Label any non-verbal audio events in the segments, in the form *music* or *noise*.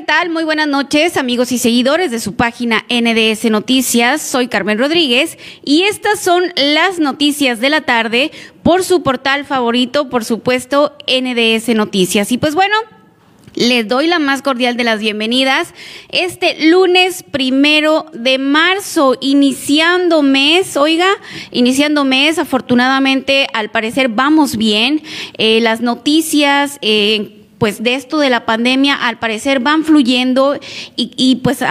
¿qué tal? Muy buenas noches, amigos y seguidores de su página NDS Noticias. Soy Carmen Rodríguez y estas son las noticias de la tarde por su portal favorito, por supuesto, NDS Noticias. Y pues bueno, les doy la más cordial de las bienvenidas. Este lunes primero de marzo, iniciando mes, oiga, iniciando mes, afortunadamente, al parecer vamos bien. Eh, las noticias, eh, pues de esto de la pandemia al parecer van fluyendo y, y pues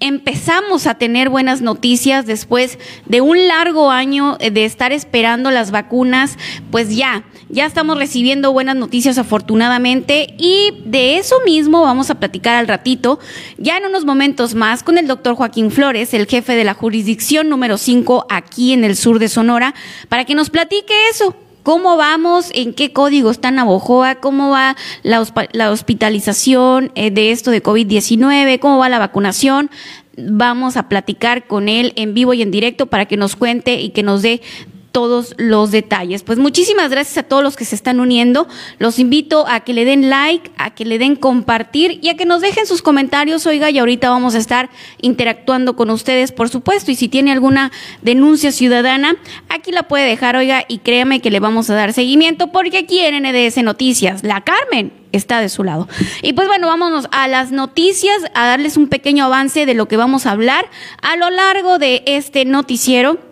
empezamos a tener buenas noticias después de un largo año de estar esperando las vacunas, pues ya, ya estamos recibiendo buenas noticias afortunadamente y de eso mismo vamos a platicar al ratito, ya en unos momentos más con el doctor Joaquín Flores, el jefe de la jurisdicción número 5 aquí en el sur de Sonora, para que nos platique eso, ¿Cómo vamos? ¿En qué código está Navojoa? ¿Cómo va la, la hospitalización eh, de esto de COVID-19? ¿Cómo va la vacunación? Vamos a platicar con él en vivo y en directo para que nos cuente y que nos dé todos los detalles. Pues muchísimas gracias a todos los que se están uniendo. Los invito a que le den like, a que le den compartir y a que nos dejen sus comentarios. Oiga, y ahorita vamos a estar interactuando con ustedes, por supuesto. Y si tiene alguna denuncia ciudadana, aquí la puede dejar, oiga, y créame que le vamos a dar seguimiento porque aquí en NDS Noticias, la Carmen está de su lado. Y pues bueno, vámonos a las noticias, a darles un pequeño avance de lo que vamos a hablar a lo largo de este noticiero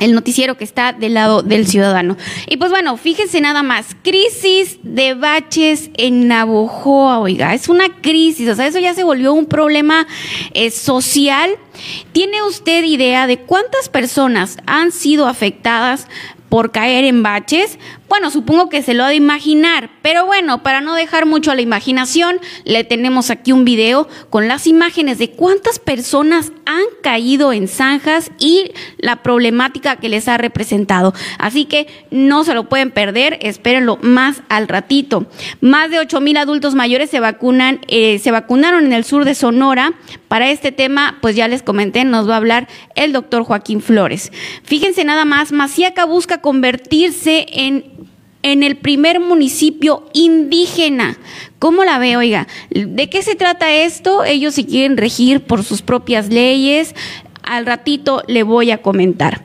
el noticiero que está del lado del ciudadano. Y pues bueno, fíjense nada más, crisis de baches en Navojoa, oiga, es una crisis, o sea, eso ya se volvió un problema eh, social. ¿Tiene usted idea de cuántas personas han sido afectadas por caer en baches? Bueno, supongo que se lo ha de imaginar, pero bueno, para no dejar mucho a la imaginación, le tenemos aquí un video con las imágenes de cuántas personas han caído en zanjas y la problemática que les ha representado. Así que no se lo pueden perder, espérenlo más al ratito. Más de 8 mil adultos mayores se vacunan, eh, se vacunaron en el sur de Sonora. Para este tema, pues ya les comenté, nos va a hablar el doctor Joaquín Flores. Fíjense nada más, Maciaca busca convertirse en en el primer municipio indígena. ¿Cómo la ve? Oiga, ¿de qué se trata esto? Ellos se quieren regir por sus propias leyes. Al ratito le voy a comentar.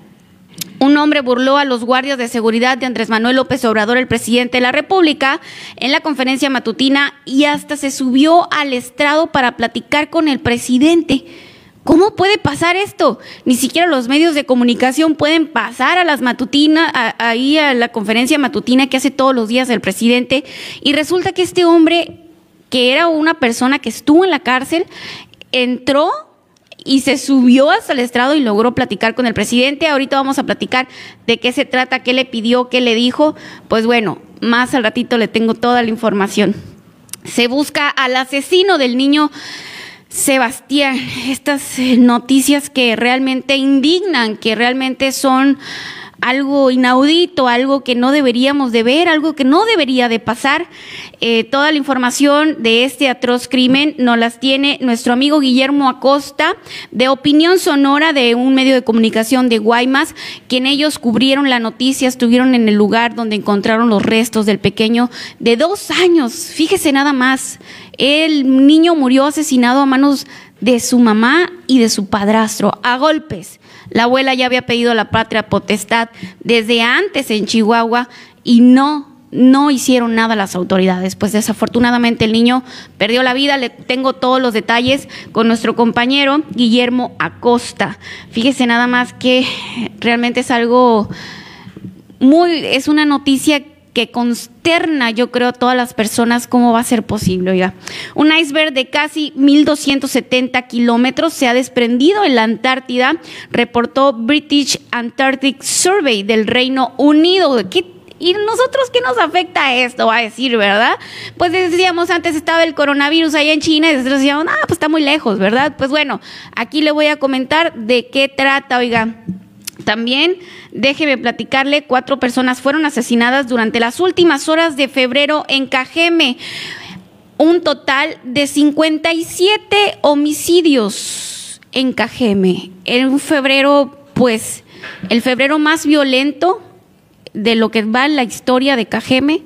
Un hombre burló a los guardias de seguridad de Andrés Manuel López Obrador, el presidente de la República, en la conferencia matutina y hasta se subió al estrado para platicar con el presidente. ¿Cómo puede pasar esto? Ni siquiera los medios de comunicación pueden pasar a las matutinas, ahí a la conferencia matutina que hace todos los días el presidente. Y resulta que este hombre, que era una persona que estuvo en la cárcel, entró y se subió hasta el estrado y logró platicar con el presidente. Ahorita vamos a platicar de qué se trata, qué le pidió, qué le dijo. Pues bueno, más al ratito le tengo toda la información. Se busca al asesino del niño Sebastián, estas eh, noticias que realmente indignan, que realmente son algo inaudito, algo que no deberíamos de ver, algo que no debería de pasar. Eh, toda la información de este atroz crimen nos las tiene nuestro amigo Guillermo Acosta, de Opinión Sonora, de un medio de comunicación de Guaymas, quien ellos cubrieron la noticia, estuvieron en el lugar donde encontraron los restos del pequeño de dos años. Fíjese nada más. El niño murió asesinado a manos de su mamá y de su padrastro, a golpes. La abuela ya había pedido la patria potestad desde antes en Chihuahua y no, no hicieron nada las autoridades. Pues desafortunadamente el niño perdió la vida. Le tengo todos los detalles con nuestro compañero Guillermo Acosta. Fíjese nada más que realmente es algo muy, es una noticia que consterna, yo creo, a todas las personas cómo va a ser posible. Oiga, un iceberg de casi 1.270 kilómetros se ha desprendido en la Antártida, reportó British Antarctic Survey del Reino Unido. ¿Y nosotros qué nos afecta esto? Va a decir, ¿verdad? Pues decíamos, antes estaba el coronavirus allá en China y decíamos, ah, pues está muy lejos, ¿verdad? Pues bueno, aquí le voy a comentar de qué trata, oiga. También, déjeme platicarle, cuatro personas fueron asesinadas durante las últimas horas de febrero en Cajeme. Un total de 57 homicidios en Cajeme. En un febrero, pues, el febrero más violento de lo que va en la historia de Cajeme.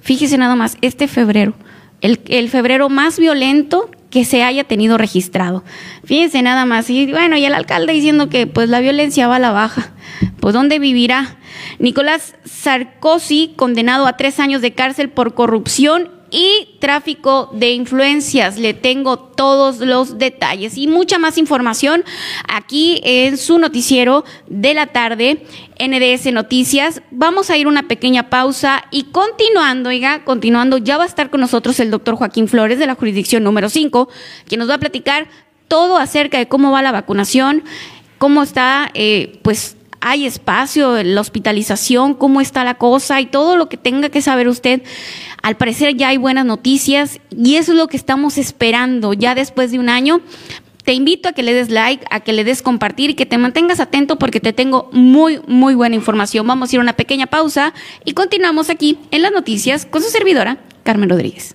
Fíjese nada más, este febrero, el, el febrero más violento que se haya tenido registrado. Fíjense nada más, y bueno, y el alcalde diciendo que pues la violencia va a la baja. Pues ¿dónde vivirá? Nicolás Sarkozy, condenado a tres años de cárcel por corrupción y tráfico de influencias. Le tengo todos los detalles y mucha más información aquí en su noticiero de la tarde, NDS Noticias. Vamos a ir una pequeña pausa y continuando, oiga, continuando, ya va a estar con nosotros el doctor Joaquín Flores de la jurisdicción número 5, quien nos va a platicar todo acerca de cómo va la vacunación, cómo está, eh, pues, hay espacio, la hospitalización, cómo está la cosa y todo lo que tenga que saber usted. Al parecer ya hay buenas noticias y eso es lo que estamos esperando ya después de un año. Te invito a que le des like, a que le des compartir y que te mantengas atento porque te tengo muy, muy buena información. Vamos a ir a una pequeña pausa y continuamos aquí en las noticias con su servidora, Carmen Rodríguez.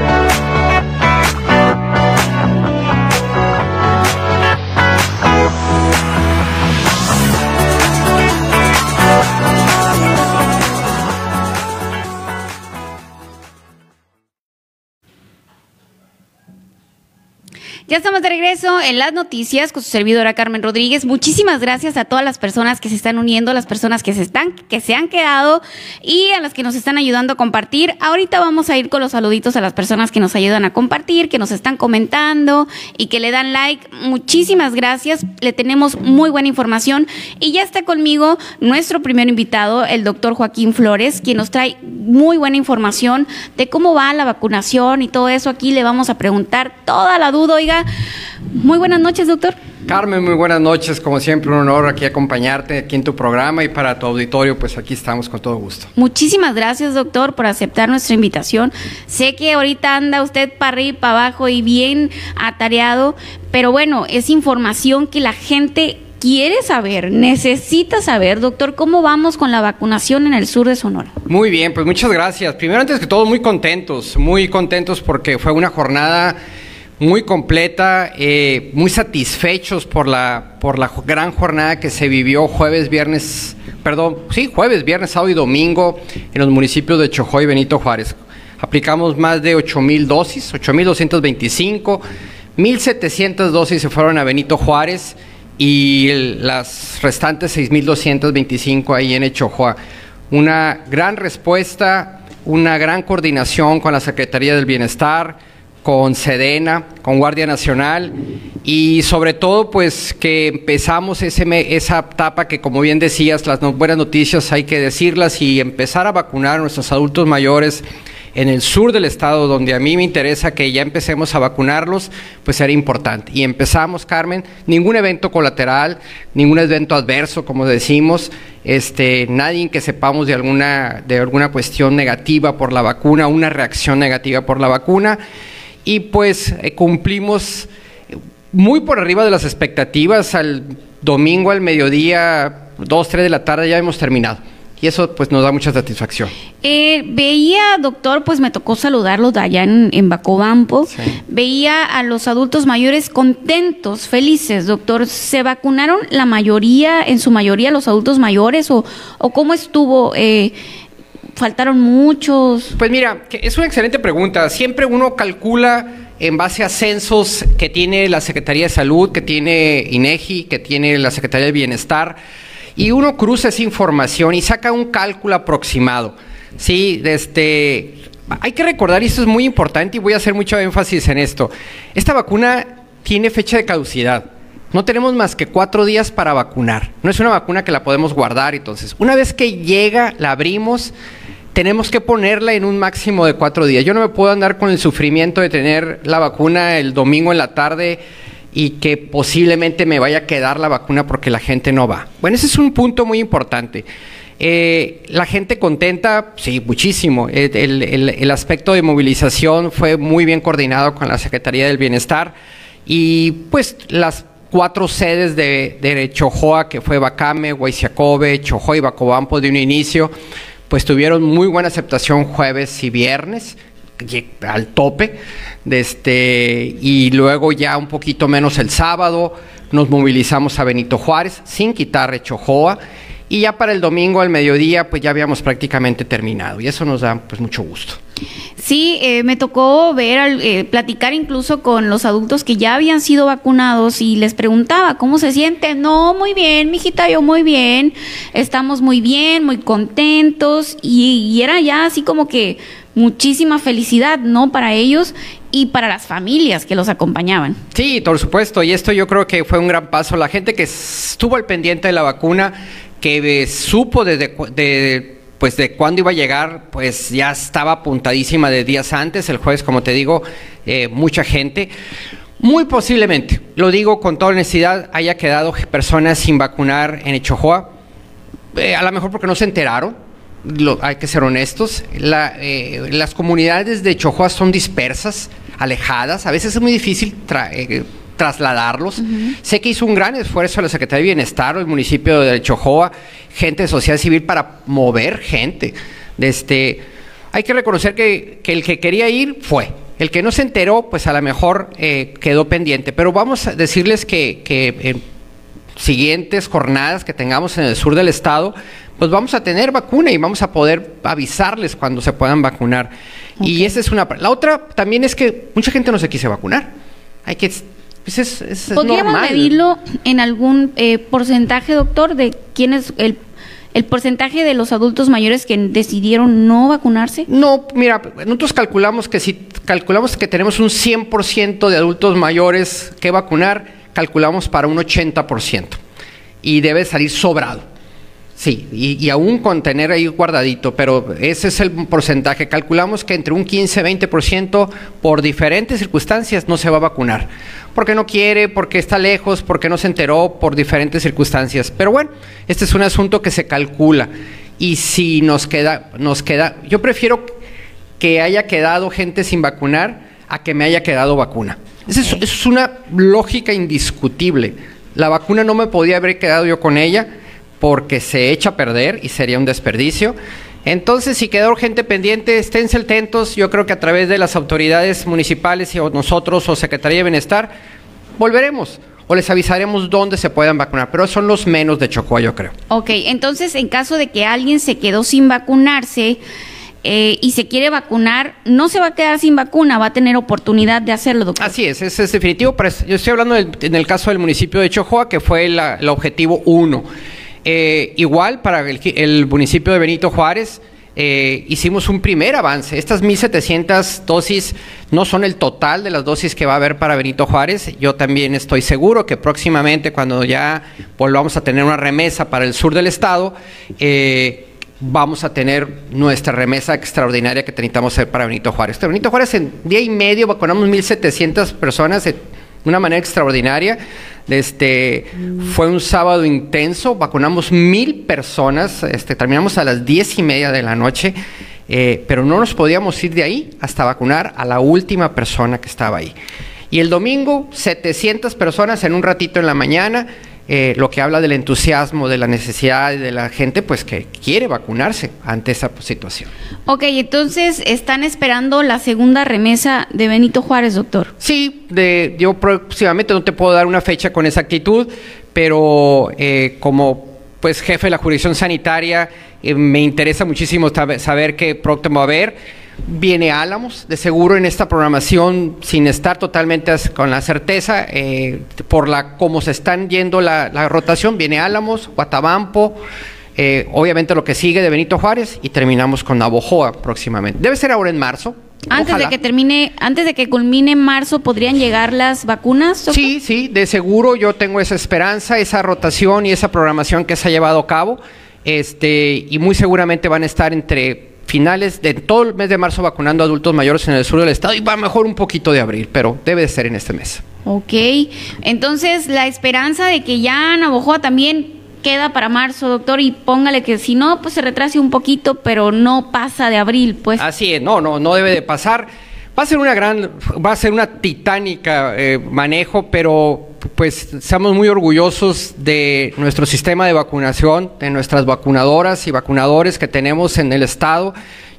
Ya estamos de regreso en las noticias con su servidora Carmen Rodríguez. Muchísimas gracias a todas las personas que se están uniendo, las personas que se están, que se han quedado y a las que nos están ayudando a compartir. Ahorita vamos a ir con los saluditos a las personas que nos ayudan a compartir, que nos están comentando y que le dan like. Muchísimas gracias. Le tenemos muy buena información y ya está conmigo nuestro primer invitado, el doctor Joaquín Flores, quien nos trae muy buena información de cómo va la vacunación y todo eso. Aquí le vamos a preguntar toda la duda, oiga muy buenas noches, doctor. Carmen, muy buenas noches. Como siempre, un honor aquí acompañarte aquí en tu programa y para tu auditorio, pues aquí estamos con todo gusto. Muchísimas gracias, doctor, por aceptar nuestra invitación. Sé que ahorita anda usted para arriba y para abajo y bien atareado, pero bueno, es información que la gente quiere saber, necesita saber, doctor, cómo vamos con la vacunación en el sur de Sonora. Muy bien, pues muchas gracias. Primero, antes que todo, muy contentos, muy contentos porque fue una jornada muy completa, eh, muy satisfechos por la, por la gran jornada que se vivió jueves, viernes, perdón, sí, jueves, viernes, sábado y domingo en los municipios de Chojoy y Benito Juárez. Aplicamos más de 8 mil dosis, 8 mil 225, 1.700 dosis se fueron a Benito Juárez y las restantes 6.225 ahí en Echojoa. Una gran respuesta, una gran coordinación con la Secretaría del Bienestar, con Sedena, con Guardia Nacional y sobre todo pues que empezamos ese esa etapa que como bien decías, las buenas noticias hay que decirlas y empezar a vacunar a nuestros adultos mayores en el sur del estado, donde a mí me interesa que ya empecemos a vacunarlos, pues sería importante. Y empezamos, Carmen, ningún evento colateral, ningún evento adverso, como decimos, este, nadie que sepamos de alguna, de alguna cuestión negativa por la vacuna, una reacción negativa por la vacuna. Y pues eh, cumplimos muy por arriba de las expectativas. Al domingo al mediodía, 2, 3 de la tarde ya hemos terminado. Y eso pues nos da mucha satisfacción. Eh, veía, doctor, pues me tocó saludarlos allá en, en Bacobampo. Veía a los adultos mayores contentos, felices, doctor. ¿Se vacunaron la mayoría, en su mayoría, los adultos mayores? ¿O, o cómo estuvo? Eh, ¿Faltaron muchos? Pues mira, es una excelente pregunta. Siempre uno calcula en base a censos que tiene la Secretaría de Salud, que tiene INEGI, que tiene la Secretaría de Bienestar y uno cruza esa información y saca un cálculo aproximado. Sí, este, hay que recordar, y esto es muy importante y voy a hacer mucho énfasis en esto, esta vacuna tiene fecha de caducidad. No tenemos más que cuatro días para vacunar. No es una vacuna que la podemos guardar. Entonces, una vez que llega, la abrimos, tenemos que ponerla en un máximo de cuatro días. Yo no me puedo andar con el sufrimiento de tener la vacuna el domingo en la tarde y que posiblemente me vaya a quedar la vacuna porque la gente no va. Bueno, ese es un punto muy importante. Eh, la gente contenta, sí, muchísimo. El, aspecto de movilización fue muy bien coordinado con la Secretaría del Bienestar y pues las cuatro sedes de, de Chojoa, que fue Bacame, Huayciacobe, Chojoa y Bacobampo de un inicio, pues tuvieron muy buena aceptación jueves y viernes al tope, de este, y luego ya un poquito menos el sábado nos movilizamos a Benito Juárez sin quitar Rechojoa y ya para el domingo al mediodía pues ya habíamos prácticamente terminado y eso nos da pues mucho gusto. Sí, eh, me tocó ver, eh, platicar incluso con los adultos que ya habían sido vacunados y les preguntaba cómo se sienten. No, muy bien, mijita, yo muy bien. Estamos muy bien, muy contentos y, era ya así como que muchísima felicidad, ¿no? Para ellos y para las familias que los acompañaban. Sí, por supuesto, y esto yo creo que fue un gran paso. La gente que estuvo al pendiente de la vacuna, que supo desde de, pues de cuándo iba a llegar, pues ya estaba apuntadísima de días antes, el jueves, como te digo, eh, mucha gente. Muy posiblemente, lo digo con toda honestidad, haya quedado personas sin vacunar en Echojoa, eh, a lo mejor porque no se enteraron, hay que ser honestos, eh, las comunidades de Chojoa son dispersas, alejadas, a veces es muy difícil trasladarlos. Sé que hizo un gran esfuerzo la Secretaría de Bienestar o el municipio de Chojoa, gente de sociedad civil para mover gente. Este, hay que reconocer que, el que quería ir fue. El que no se enteró, pues a lo mejor eh, quedó pendiente. Pero vamos a decirles que, que en siguientes jornadas que tengamos en el sur del estado, pues vamos a tener vacuna y vamos a poder avisarles cuando se puedan vacunar. Y esa es una. La otra también es que mucha gente no se quise vacunar. Hay que. Pues es, es, ¿Podríamos medirlo en algún eh, porcentaje, doctor, de quién es el el porcentaje de los adultos mayores que decidieron no vacunarse? No, mira, nosotros calculamos que si calculamos que tenemos un 100% de adultos mayores que vacunar, calculamos para un 80% y debe salir sobrado. Sí, y, aún con tener ahí guardadito, pero ese es el porcentaje. Calculamos que entre un 15-20% por diferentes circunstancias no se va a vacunar. Porque no quiere, porque está lejos, porque no se enteró, por diferentes circunstancias. Pero bueno, este es un asunto que se calcula. Y si nos queda, nos queda, yo prefiero que haya quedado gente sin vacunar a que me haya quedado vacuna. Esa es, es una lógica indiscutible. La vacuna no me podía haber quedado yo con ella porque se echa a perder y sería un desperdicio. Entonces, si quedó gente pendiente, esténse atentos. Yo creo que a través de las autoridades municipales y o nosotros o Secretaría de Bienestar, volveremos o les avisaremos dónde se puedan vacunar, pero son los menos de Chocoa, yo creo. Ok, entonces en caso de que alguien se quedó sin vacunarse eh, y se quiere vacunar, no se va a quedar sin vacuna, va a tener oportunidad de hacerlo, doctor. Así es, es, es definitivo. Pero yo estoy hablando en el caso del municipio de Chocoa, que fue el objetivo uno. Eh, igual para el, municipio de Benito Juárez, eh, hicimos un primer avance. Estas 1.700 dosis no son el total de las dosis que va a haber para Benito Juárez. Yo también estoy seguro que próximamente, cuando ya volvamos a tener una remesa para el sur del estado, eh, vamos a tener nuestra remesa extraordinaria que necesitamos hacer para Benito Juárez. Benito Juárez en día y medio vacunamos 1.700 personas una manera extraordinaria. Este, Fue un sábado intenso, vacunamos mil personas, este, terminamos a las diez y media de la noche. eh, pero no nos podíamos ir de ahí hasta vacunar a la última persona que estaba ahí. Y el domingo, 700 personas en un ratito en la mañana, eh, lo que habla del entusiasmo, de la necesidad de la gente, pues que quiere vacunarse ante esa situación. Ok, entonces están esperando la segunda remesa de Benito Juárez, doctor. Sí, de, yo próximamente no te puedo dar una fecha con exactitud, pero eh, como pues jefe de la jurisdicción sanitaria eh, me interesa muchísimo saber qué próximo va a haber Viene Álamos, de seguro en esta programación, sin estar totalmente con la certeza, eh, por la cómo se están yendo la, rotación, viene Álamos, Guatabampo, eh, obviamente lo que sigue de Benito Juárez y terminamos con Navojoa próximamente. Debe ser ahora en marzo. Antes de que termine, antes de que culmine marzo, ¿podrían llegar las vacunas? Sí, sí, de seguro yo tengo esa esperanza, esa rotación y esa programación que se ha llevado a cabo. Este, y muy seguramente van a estar entre finales de todo el mes de marzo vacunando adultos mayores en el sur del estado y va mejor un poquito de abril, pero debe de ser en este mes. Ok, entonces la esperanza de que ya Navojoa también queda para marzo, doctor, y póngale que si no, pues se retrase un poquito, pero no pasa de abril, pues. Así es, no, no, no debe de pasar. Va a ser una gran, va a ser una titánica eh, manejo, pero pues estamos muy orgullosos de nuestro sistema de vacunación, de nuestras vacunadoras y vacunadores que tenemos en el estado.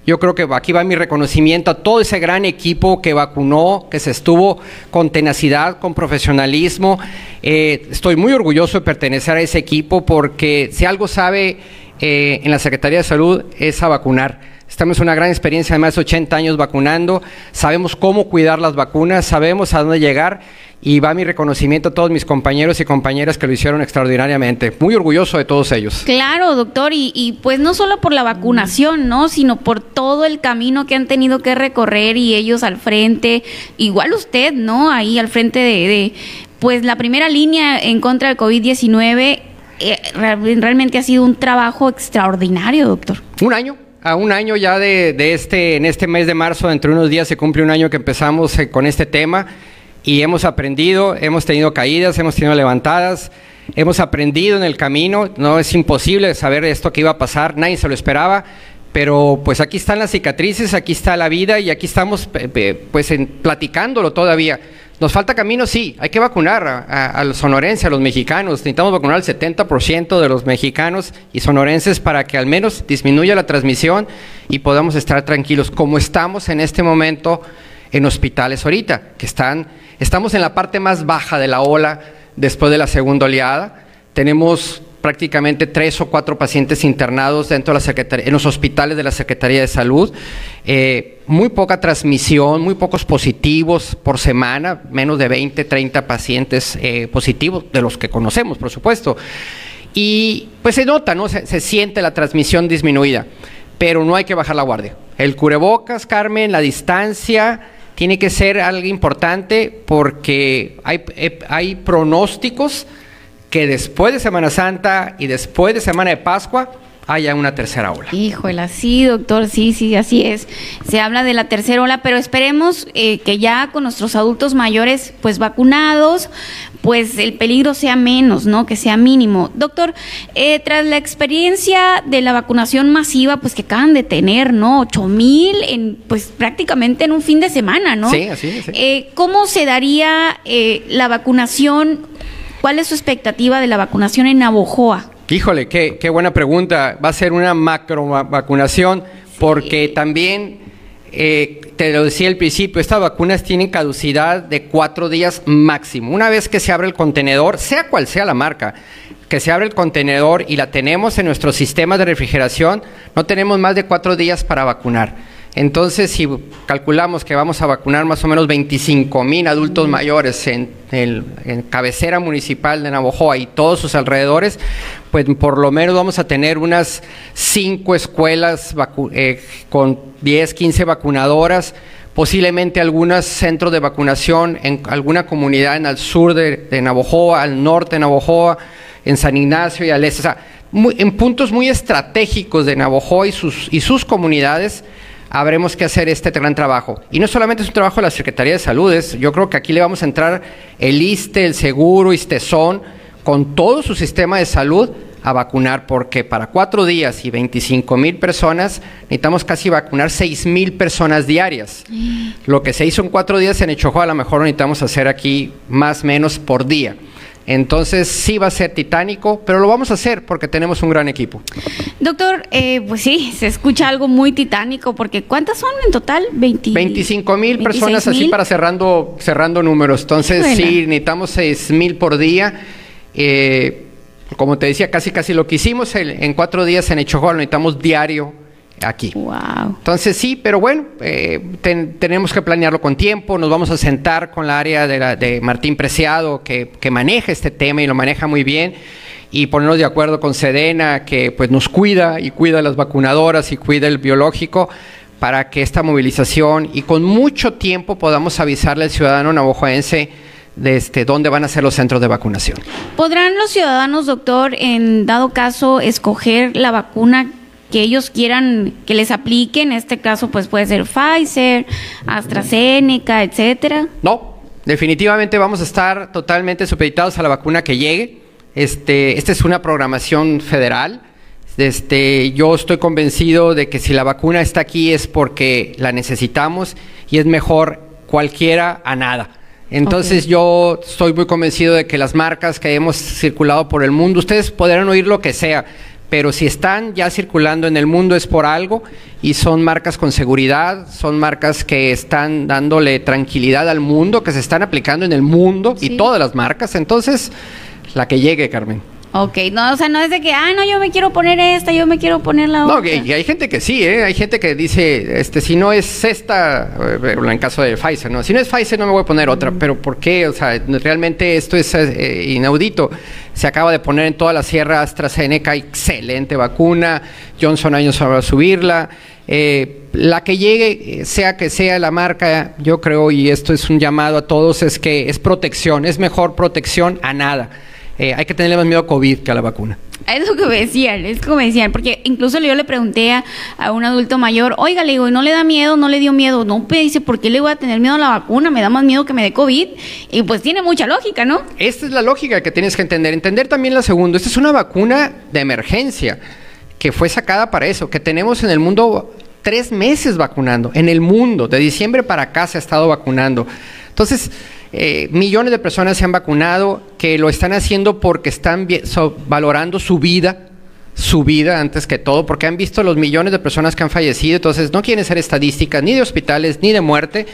Yo creo que aquí va mi reconocimiento a todo ese gran equipo que vacunó, que se estuvo con tenacidad, con profesionalismo. Eh, estoy muy orgulloso de pertenecer a ese equipo porque si algo sabe eh, en la Secretaría de Salud es a vacunar Estamos en una gran experiencia de más de 80 años vacunando, sabemos cómo cuidar las vacunas, sabemos a dónde llegar y va mi reconocimiento a todos mis compañeros y compañeras que lo hicieron extraordinariamente. Muy orgulloso de todos ellos. Claro, doctor, y, pues no solo por la vacunación, ¿no? Sino por todo el camino que han tenido que recorrer y ellos al frente, igual usted, ¿no? Ahí al frente de, pues la primera línea en contra del COVID-19. Eh, realmente ha sido un trabajo extraordinario, doctor. Un año, a un año ya de, este, en este mes de marzo, dentro de unos días se cumple un año que empezamos eh, con este tema y hemos aprendido, hemos tenido caídas, hemos tenido levantadas, hemos aprendido en el camino, no es imposible saber esto que iba a pasar, nadie se lo esperaba, pero pues aquí están las cicatrices, aquí está la vida y aquí estamos pues en, platicándolo todavía. ¿Nos falta camino? Sí, hay que vacunar a, los sonorenses, a los mexicanos. Necesitamos vacunar al 70% de los mexicanos y sonorenses para que al menos disminuya la transmisión y podamos estar tranquilos, como estamos en este momento en hospitales ahorita, que están, estamos en la parte más baja de la ola después de la segunda oleada. Tenemos prácticamente tres o cuatro pacientes internados dentro de la Secretaría, en los hospitales de la Secretaría de Salud. Eh, muy poca transmisión, muy pocos positivos por semana, menos de 20, 30 pacientes eh, positivos, de los que conocemos, por supuesto. Y pues se nota, ¿no? Se, se, siente la transmisión disminuida, pero no hay que bajar la guardia. El curebocas, Carmen, la distancia, tiene que ser algo importante porque hay, eh, hay pronósticos que después de Semana Santa y después de Semana de Pascua haya una tercera ola. Híjole, sí, doctor, sí, sí, así es. Se habla de la tercera ola, pero esperemos eh, que ya con nuestros adultos mayores, pues vacunados, pues el peligro sea menos, ¿no? Que sea mínimo. Doctor, eh, tras la experiencia de la vacunación masiva, pues que acaban de tener, ¿no? Ocho mil, en, pues prácticamente en un fin de semana, ¿no? Sí, así es. Eh, ¿Cómo se daría la vacunación ¿Cuál es su expectativa de la vacunación en Navojoa? Híjole, qué, buena pregunta. Va a ser una macro vacunación porque también, eh, te lo decía al principio, estas vacunas tienen caducidad de cuatro días máximo. Una vez que se abre el contenedor, sea cual sea la marca, que se abre el contenedor y la tenemos en nuestro sistema de refrigeración, no tenemos más de cuatro días para vacunar. Entonces, si calculamos que vamos a vacunar más o menos 25 mil adultos mayores en, el, cabecera municipal de Navojoa y todos sus alrededores, pues por lo menos vamos a tener unas cinco escuelas eh, con 10, 15 vacunadoras, posiblemente algunos centros de vacunación en alguna comunidad en el sur de, Navojoa, al norte de Navojoa, en San Ignacio y al este, o sea, en puntos muy estratégicos de Navojoa y sus, y sus comunidades habremos que hacer este gran trabajo. Y no solamente es un trabajo de la Secretaría de Salud, yo creo que aquí le vamos a entrar el ISTE, el Seguro, ISTESON, con todo su sistema de salud a vacunar porque para cuatro días y 25 mil personas necesitamos casi vacunar 6 mil personas diarias. Lo que se hizo en cuatro días en Echojo a lo mejor necesitamos hacer aquí más o menos por día. Entonces sí va a ser titánico, pero lo vamos a hacer porque tenemos un gran equipo. Doctor, eh, pues sí, se escucha algo muy titánico porque ¿cuántas son en total? 25 mil personas así para cerrando, cerrando números. Entonces sí, necesitamos 6 mil por día. Eh, como te decía, casi casi lo que hicimos en cuatro días en Echojoa lo necesitamos diario aquí. Wow. Entonces sí, pero bueno, eh, tenemos que planearlo con tiempo, nos vamos a sentar con la área de, de Martín Preciado que, que, maneja este tema y lo maneja muy bien y ponernos de acuerdo con Sedena que pues nos cuida y cuida a las vacunadoras y cuida el biológico para que esta movilización y con mucho tiempo podamos avisarle al ciudadano navajoense de este, dónde van a ser los centros de vacunación. ¿Podrán los ciudadanos, doctor, en dado caso, escoger la vacuna que ellos quieran que les aplique, en este caso pues puede ser Pfizer, AstraZeneca, etcétera. No, definitivamente vamos a estar totalmente supeditados a la vacuna que llegue. Este, esta es una programación federal. Este, yo estoy convencido de que si la vacuna está aquí es porque la necesitamos y es mejor cualquiera a nada. Entonces yo estoy muy convencido de que las marcas que hemos circulado por el mundo, ustedes podrán oír lo que sea, pero si están ya circulando en el mundo es por algo y son marcas con seguridad, son marcas que están dándole tranquilidad al mundo, que se están aplicando en el mundo y todas las marcas. Entonces, la que llegue, Carmen. Ok, no, o sea, no es de que, ah, no, yo me quiero poner esta, yo me quiero poner la otra. No, y hay gente que sí, ¿eh? Hay gente que dice, este, si no es esta, eh, en caso de Pfizer, ¿no? Si no es Pfizer, no me voy a poner otra. Pero ¿por qué? O sea, realmente esto es eh, inaudito. Se acaba de poner en toda la sierra AstraZeneca, excelente vacuna. Johnson años va a subirla. Eh, la que llegue, sea que sea la marca, yo creo, y esto es un llamado a todos, es que es protección, es mejor protección a nada. Eh, hay que tenerle más miedo a COVID que a la vacuna. Es lo que me decían, es como decían, porque incluso yo le pregunté a, un adulto mayor, oiga, le digo, ¿no le da miedo? ¿No le dio miedo? No, me dice, ¿por qué le voy a tener miedo a la vacuna? Me da más miedo que me dé COVID. Y pues tiene mucha lógica, ¿no? Esta es la lógica que tienes que entender. Entender también la segunda. Esta es una vacuna de emergencia que fue sacada para eso, que tenemos en el mundo tres meses vacunando, en el mundo, de diciembre para acá se ha estado vacunando. Entonces, eh, millones de personas se han vacunado, que lo están haciendo porque están valorando su vida, su vida antes que todo, porque han visto los millones de personas que han fallecido, entonces no quieren ser estadísticas ni de hospitales ni de muerte,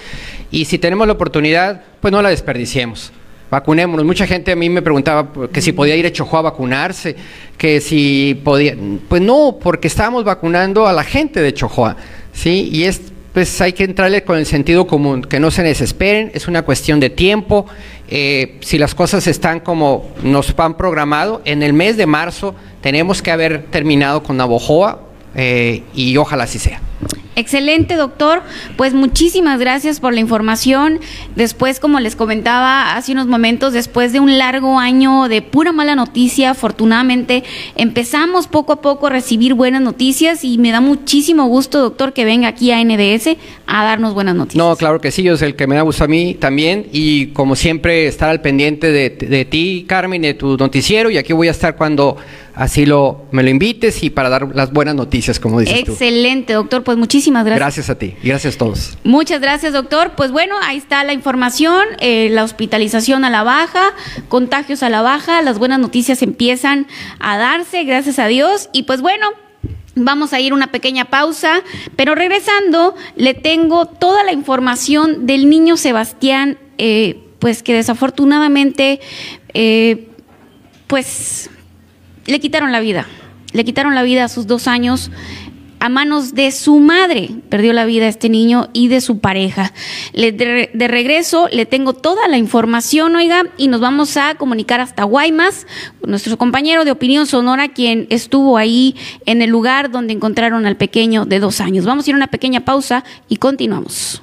y si tenemos la oportunidad, pues no la desperdiciemos. Vacunémonos. Mucha gente a mí me preguntaba que si podía ir a Chojo a vacunarse, que si podía. Pues no, porque estábamos vacunando a la gente de Chojoa, ¿sí? Y es pues hay que entrarle con el sentido común, que no se desesperen, es una cuestión de tiempo. Eh, si las cosas están como nos han programado, en el mes de marzo tenemos que haber terminado con Navojoa eh, y ojalá así sea. Excelente, doctor. Pues muchísimas gracias por la información. Después, como les comentaba hace unos momentos, después de un largo año de pura mala noticia, afortunadamente empezamos poco a poco a recibir buenas noticias y me da muchísimo gusto, doctor, que venga aquí a NDS a darnos buenas noticias. No, claro que sí, yo es el que me da gusto a mí también y como siempre estar al pendiente de, de ti, Carmen, de tu noticiero y aquí voy a estar cuando así lo, me lo invites y para dar las buenas noticias, como dices Excelente, doctor. Pues muchísimas gracias. Gracias a ti y gracias a todos. Muchas gracias, doctor. Pues bueno, ahí está la información, eh, la hospitalización a la baja, contagios a la baja, las buenas noticias empiezan a darse, gracias a Dios. Y pues bueno, Vamos a ir una pequeña pausa, pero regresando le tengo toda la información del niño Sebastián, eh, pues que desafortunadamente, eh, pues le quitaron la vida. Le quitaron la vida a sus dos años a manos de su madre. Perdió la vida este niño y de su pareja. de, regreso le tengo toda la información, oiga, y nos vamos a comunicar hasta Guaymas, nuestro compañero de Opinión Sonora, quien estuvo ahí en el lugar donde encontraron al pequeño de dos años. Vamos a ir a una pequeña pausa y continuamos.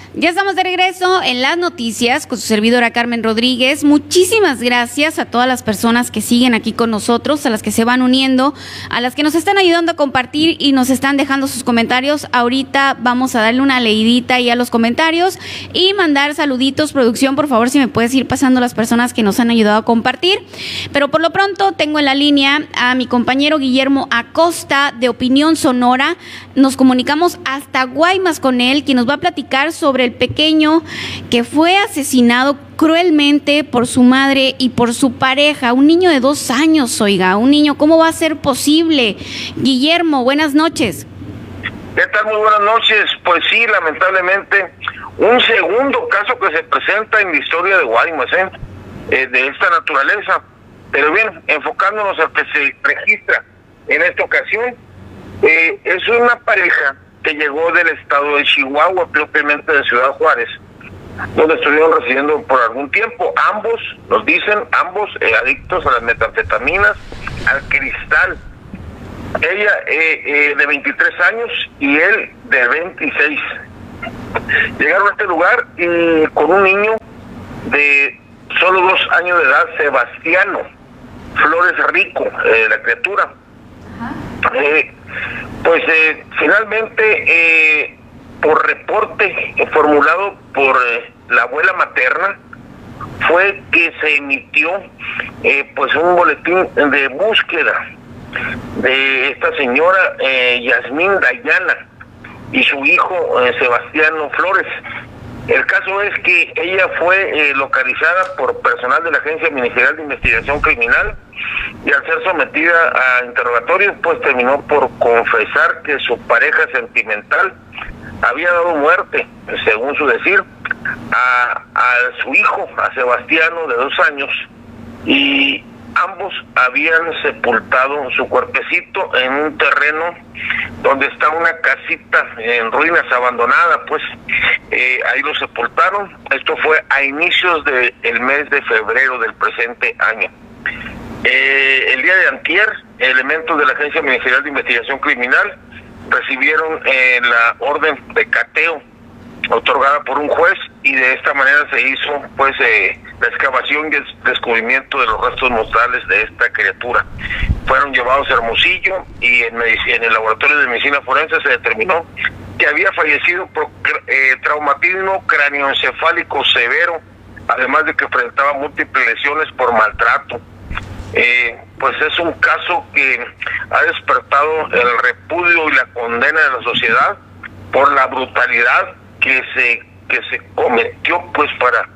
Ya estamos de regreso en las noticias con su servidora Carmen Rodríguez. Muchísimas gracias a todas las personas que siguen aquí con nosotros, a las que se van uniendo, a las que nos están ayudando a compartir y nos están dejando sus comentarios. Ahorita vamos a darle una leidita ahí a los comentarios y mandar saluditos. Producción, por favor, si me puedes ir pasando las personas que nos han ayudado a compartir. Pero por lo pronto tengo en la línea a mi compañero Guillermo Acosta de Opinión Sonora. Nos comunicamos hasta Guaymas con él, quien nos va a platicar sobre el pequeño que fue asesinado cruelmente por su madre y por su pareja, un niño de dos años, oiga, un niño, ¿cómo va a ser posible? Guillermo, buenas noches. ¿Qué tal? Muy buenas noches. Pues sí, lamentablemente, un segundo caso que se presenta en la historia de Guaymas, ¿eh? ¿eh? de esta naturaleza. Pero bien, enfocándonos a que se registra en esta ocasión, eh, es una pareja que llegó del estado de Chihuahua, propiamente de Ciudad Juárez, donde estuvieron residiendo por algún tiempo. Ambos, nos dicen, ambos eh, adictos a las metanfetaminas, al cristal. Ella eh, eh, de 23 años y él de 26. Llegaron a este lugar y con un niño de solo dos años de edad, Sebastiano Flores Rico, la criatura. Pues eh, finalmente, eh, por reporte formulado por eh, la abuela materna, fue que se emitió pues un boletín de búsqueda de esta señora Yasmín Dayana y su hijo Sebastiano Flores. El caso es que ella fue localizada por personal de la Agencia Ministerial de Investigación Criminal y al ser sometida a interrogatorio, pues terminó por confesar que su pareja sentimental había dado muerte, según su decir, a, a su hijo, a Sebastiano, de dos años, y ambos habían sepultado su cuerpecito en un terreno donde está una casita en ruinas abandonada, pues eh, ahí lo sepultaron. Esto fue a inicios del mes de febrero del presente año. Eh, el día de antier, elementos de la Agencia Ministerial de Investigación Criminal recibieron eh, la orden de cateo otorgada por un juez y de esta manera se hizo pues eh, la excavación y el descubrimiento de los restos mortales de esta criatura. Fueron llevados a Hermosillo y en, en el laboratorio de medicina forense se determinó que había fallecido por eh, traumatismo cráneoencefálico severo, además de que enfrentaba múltiples lesiones por maltrato. Eh, pues es un caso que ha despertado el repudio y la condena de la sociedad por la brutalidad que se que se cometió pues para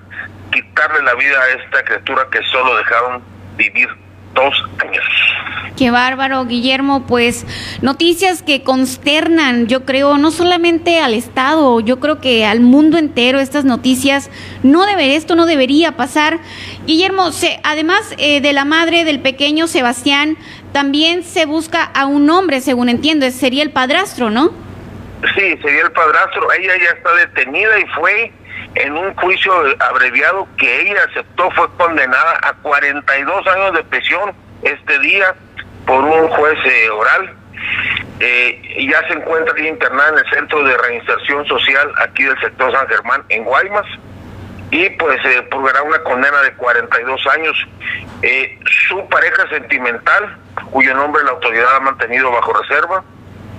quitarle la vida a esta criatura que solo dejaron vivir dos años. Qué bárbaro, Guillermo. Pues noticias que consternan, yo creo, no solamente al Estado, yo creo que al mundo entero estas noticias. No debe, esto no debería pasar. Guillermo, se, además eh, de la madre del pequeño Sebastián, también se busca a un hombre, según entiendo, sería el padrastro, ¿no? Sí, sería el padrastro. Ella ya está detenida y fue en un juicio abreviado que ella aceptó, fue condenada a 42 años de prisión este día por un juez eh, oral. Eh, ya se encuentra internada en el Centro de Reinserción Social aquí del sector San Germán, en Guaymas, y pues eh, purgará una condena de 42 años. Eh, su pareja sentimental, cuyo nombre la autoridad ha mantenido bajo reserva,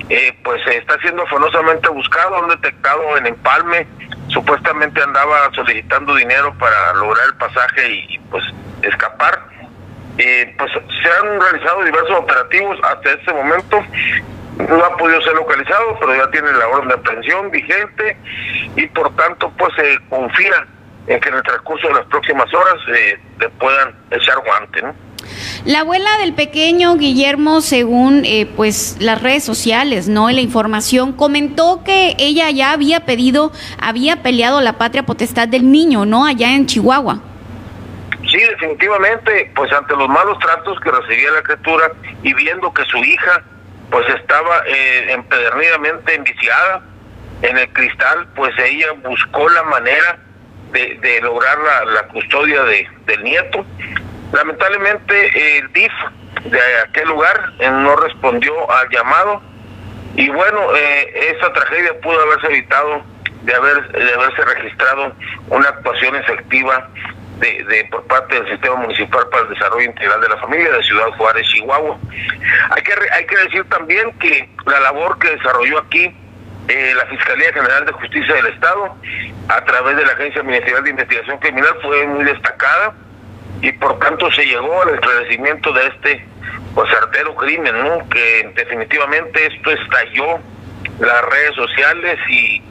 eh, pues está siendo afanosamente buscado, han detectado en Empalme, supuestamente andaba solicitando dinero para lograr el pasaje y, pues escapar. Eh, pues se han realizado diversos operativos hasta este momento, no ha podido ser localizado, pero ya tiene la orden de aprehensión vigente y por tanto pues se confía en que en el transcurso de las próximas horas eh, le puedan echar guante, ¿no? La abuela del pequeño Guillermo, según eh, pues las redes sociales, no, la información comentó que ella ya había pedido, había peleado la patria potestad del niño, no, allá en Chihuahua. Sí, definitivamente, pues ante los malos tratos que recibía la criatura y viendo que su hija pues estaba eh, empedernidamente enviciada en el cristal, pues ella buscó la manera de, lograr la, custodia de, del nieto Lamentablemente el DIF de aquel lugar no respondió al llamado y bueno, eh, esa tragedia pudo haberse evitado de, haber, de haberse registrado una actuación efectiva de, por parte del Sistema Municipal para el Desarrollo Integral de la Familia de Ciudad Juárez, Chihuahua. Hay que, hay que decir también que la labor que desarrolló aquí eh, la Fiscalía General de Justicia del Estado, a través de la Agencia Ministerial de Investigación Criminal, fue muy destacada y por tanto se llegó al esclarecimiento de este pues artero crimen, ¿no? Que definitivamente esto estalló las redes sociales y,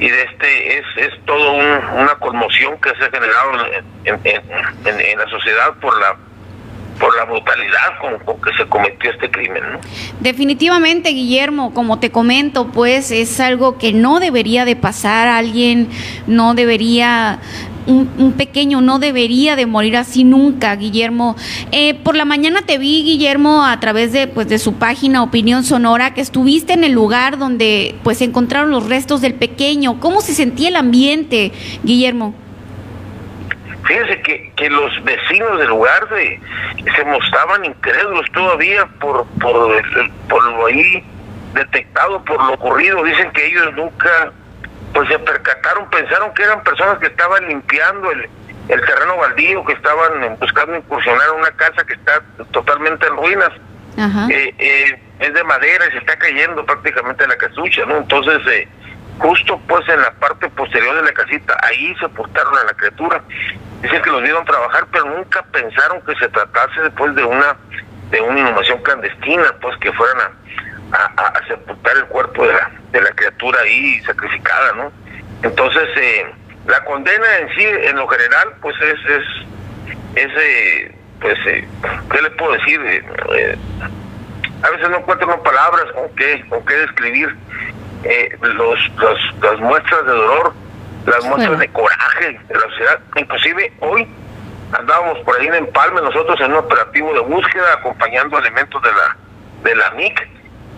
y de este es, es todo una conmoción que se ha generado en, en, la sociedad por la por la brutalidad con, con, que se cometió este crimen. ¿no? Definitivamente, Guillermo, como te comento, pues es algo que no debería de pasar, alguien no debería un, pequeño no debería de morir así nunca, Guillermo. Eh, por la mañana te vi, Guillermo, a través de, pues, de su página Opinión Sonora, que estuviste en el lugar donde pues se encontraron los restos del pequeño. ¿Cómo se sentía el ambiente, Guillermo? Fíjense que, que los vecinos del lugar de, se mostraban incrédulos todavía por, por, por lo ahí detectado, por lo ocurrido. Dicen que ellos nunca pues se percataron, pensaron que eran personas que estaban limpiando el, terreno baldío, que estaban buscando incursionar una casa que está totalmente en ruinas. Eh, eh, es de madera y se está cayendo prácticamente la casucha, ¿no? Entonces, eh, justo pues en la parte posterior de la casita, ahí se portaron a la criatura. Dicen que los vieron trabajar, pero nunca pensaron que se tratase después de una de una inhumación clandestina, pues que fueran a, a, sepultar el cuerpo de la, de la criatura ahí sacrificada, ¿no? Entonces, eh, la condena en sí, en lo general, pues es, es, es eh, pues, eh, ¿qué le puedo decir? a veces no encuentro palabras con qué, con qué describir los, los, las muestras de dolor, las muestras de coraje de la sociedad. Inclusive hoy andábamos por ahí en Empalme, nosotros en un operativo de búsqueda, acompañando elementos de la, de la MIC,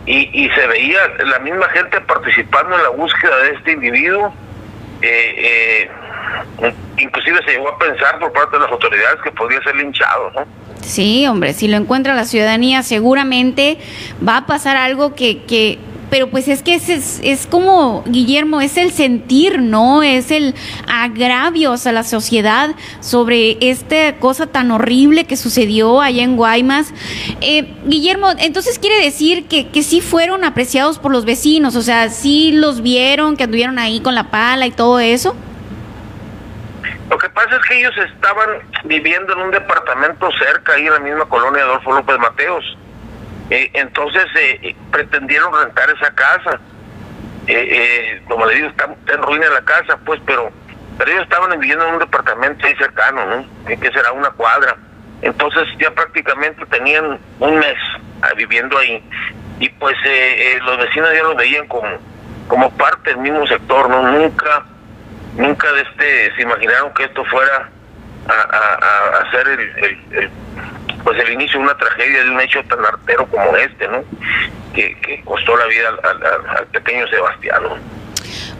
y, y se veía la misma gente participando en la búsqueda de este individuo. Eh, eh, inclusive se llegó a pensar por parte de las autoridades que podía ser linchado, ¿no? Sí, hombre, si lo encuentra la ciudadanía, seguramente va a pasar algo que, que pero pues es que es, es, como, Guillermo, es el sentir, ¿no? Es el agravios a la sociedad sobre esta cosa tan horrible que sucedió allá en Guaymas. Eh, Guillermo, entonces quiere decir que, que sí fueron apreciados por los vecinos, o sea, sí los vieron, que anduvieron ahí con la pala y todo eso. Lo que pasa es que ellos estaban viviendo en un departamento cerca, ahí en la misma colonia Adolfo López Mateos. Eh, entonces eh, pretendieron rentar esa casa. Eh, como le digo, está, en ruina la casa, pues, pero, pero ellos estaban viviendo en un departamento ahí cercano, ¿no? Que será una cuadra. Entonces ya prácticamente tenían un mes ah, viviendo ahí. Y pues los vecinos ya lo veían como, como parte del mismo sector, ¿no? Nunca, nunca de este, se imaginaron que esto fuera a, a, ser el pues el inicio de una tragedia, de un hecho tan artero como este, ¿no? Que, costó la vida al, pequeño Sebastián.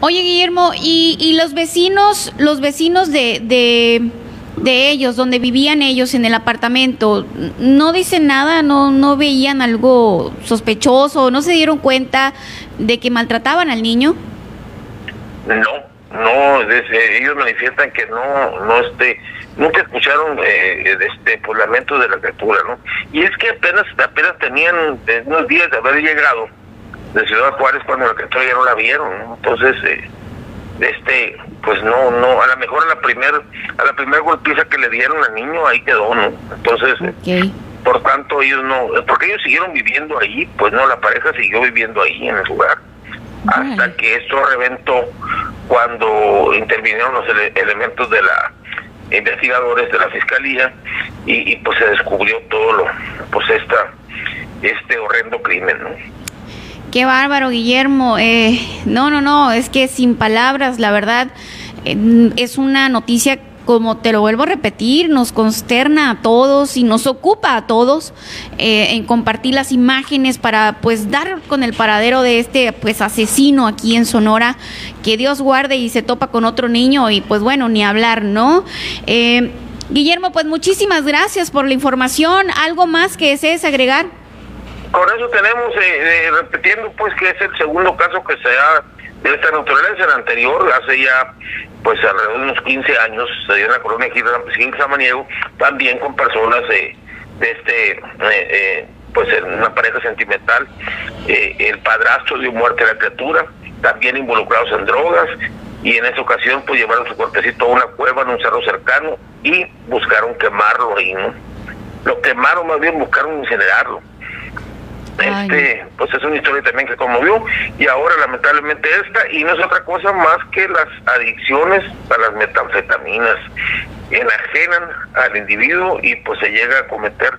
Oye, Guillermo, ¿y, y los vecinos, los vecinos de, de, de, ellos, donde vivían ellos en el apartamento, no dicen nada, no, no veían algo sospechoso, no se dieron cuenta de que maltrataban al niño? No, no, ellos manifiestan que no, no este nunca escucharon eh, este pues lamentos de la criatura no y es que apenas apenas tenían eh, unos días de haber llegado de Ciudad Juárez cuando la criatura ya no la vieron entonces eh, este pues no no a lo mejor a la primer a la primera golpiza que le dieron al niño ahí quedó no entonces eh, por tanto ellos no porque ellos siguieron viviendo ahí pues no la pareja siguió viviendo ahí en el lugar hasta que esto reventó cuando intervinieron los elementos de la investigadores de la fiscalía y, pues se descubrió todo lo pues esta este horrendo crimen ¿no? qué bárbaro Guillermo eh, no no no es que sin palabras la verdad eh, es una noticia como te lo vuelvo a repetir, nos consterna a todos y nos ocupa a todos eh, en compartir las imágenes para pues dar con el paradero de este pues asesino aquí en Sonora, que Dios guarde y se topa con otro niño y pues bueno, ni hablar, ¿no? Eh, Guillermo, pues muchísimas gracias por la información. ¿Algo más que desees agregar? Con eso tenemos, eh, repitiendo pues que es el segundo caso que se ha de esta naturaleza. El anterior, hace ya pues alrededor de unos 15 años, se dio en la colonia Gil Samaniego, también con personas de, de este, eh, eh, pues en una pareja sentimental. Eh, el padrastro dio muerte a la criatura, también involucrados en drogas, y en esa ocasión pues llevaron su cuerpecito a una cueva en un cerro cercano y buscaron quemarlo ahí, ¿no? Lo quemaron, más bien buscaron incinerarlo este pues es una historia también que conmovió y ahora lamentablemente esta y no es otra cosa más que las adicciones a las metanfetaminas enajenan al individuo y pues se llega a cometer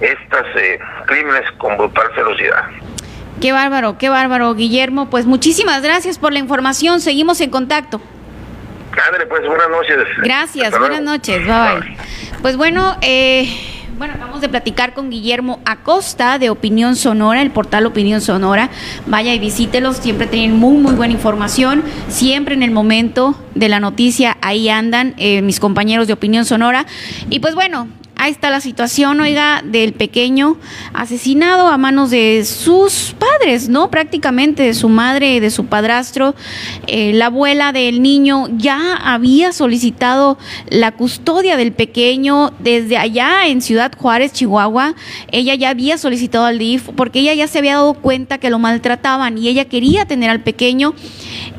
estas eh, crímenes con brutal velocidad. Qué bárbaro, qué bárbaro, Guillermo. Pues muchísimas gracias por la información. Seguimos en contacto. Ándale, pues buenas noches. Gracias, buenas noches. Bye, bye. Pues bueno, eh bueno, acabamos de platicar con Guillermo Acosta de Opinión Sonora, el portal Opinión Sonora. Vaya y visítelos, siempre tienen muy, muy buena información. Siempre en el momento de la noticia, ahí andan eh, mis compañeros de Opinión Sonora. Y pues bueno, ahí está la situación, oiga, del pequeño asesinado a manos de sus padres, ¿no? Prácticamente de su madre, de su padrastro. Eh, la abuela del niño ya había solicitado la custodia del pequeño desde allá en Ciudad Juárez, Chihuahua. Ella ya había solicitado al DIF porque ella ya se había dado cuenta que lo maltrataban y ella quería tener al pequeño.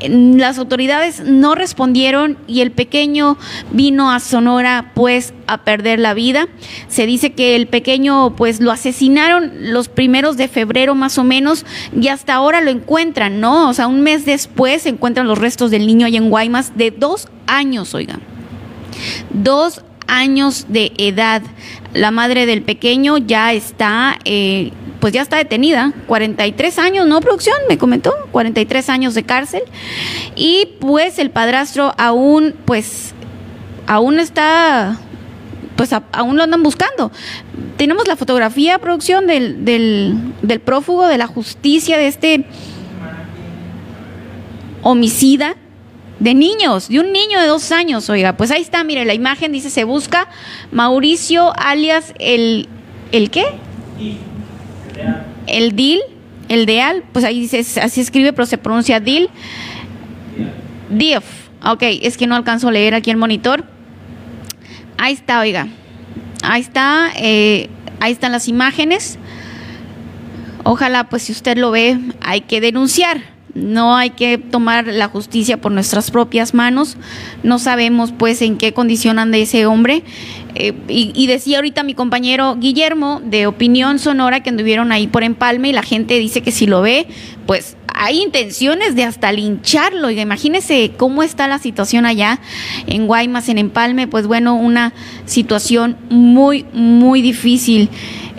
Las autoridades no respondieron y el pequeño vino a Sonora pues a perder la vida. Se dice que el pequeño pues lo asesinaron los primeros de febrero más o menos y hasta ahora lo encuentran, ¿no? O sea, un mes después se encuentran los restos del niño allá en Guaymas de dos años, oigan. Dos años de edad. La madre del pequeño ya está, eh, pues ya está detenida, 43 años, ¿no, producción? Me comentó, 43 años de cárcel. Y pues el padrastro aún, pues, aún está pues aún lo andan buscando. Tenemos la fotografía, producción, del, del, prófugo de la justicia, de este homicida, de niños, de un niño de dos años, oiga, pues ahí está, mire, la imagen dice, se busca Mauricio alias el, ¿el qué? El DIL, el DEAL, pues ahí dice, así escribe, pero se pronuncia DIL. DIF, ok, es que no alcanzo a leer aquí el monitor. Ahí está, oiga, ahí está, eh, ahí están las imágenes. Ojalá, pues si usted lo ve, hay que denunciar no hay que tomar la justicia por nuestras propias manos. No sabemos pues en qué condición anda ese hombre. Eh, y, decía ahorita mi compañero Guillermo de Opinión Sonora que anduvieron ahí por Empalme y la gente dice que si lo ve, pues hay intenciones de hasta lincharlo. Y imagínese cómo está la situación allá en Guaymas, en Empalme. Pues bueno, una situación muy, muy difícil.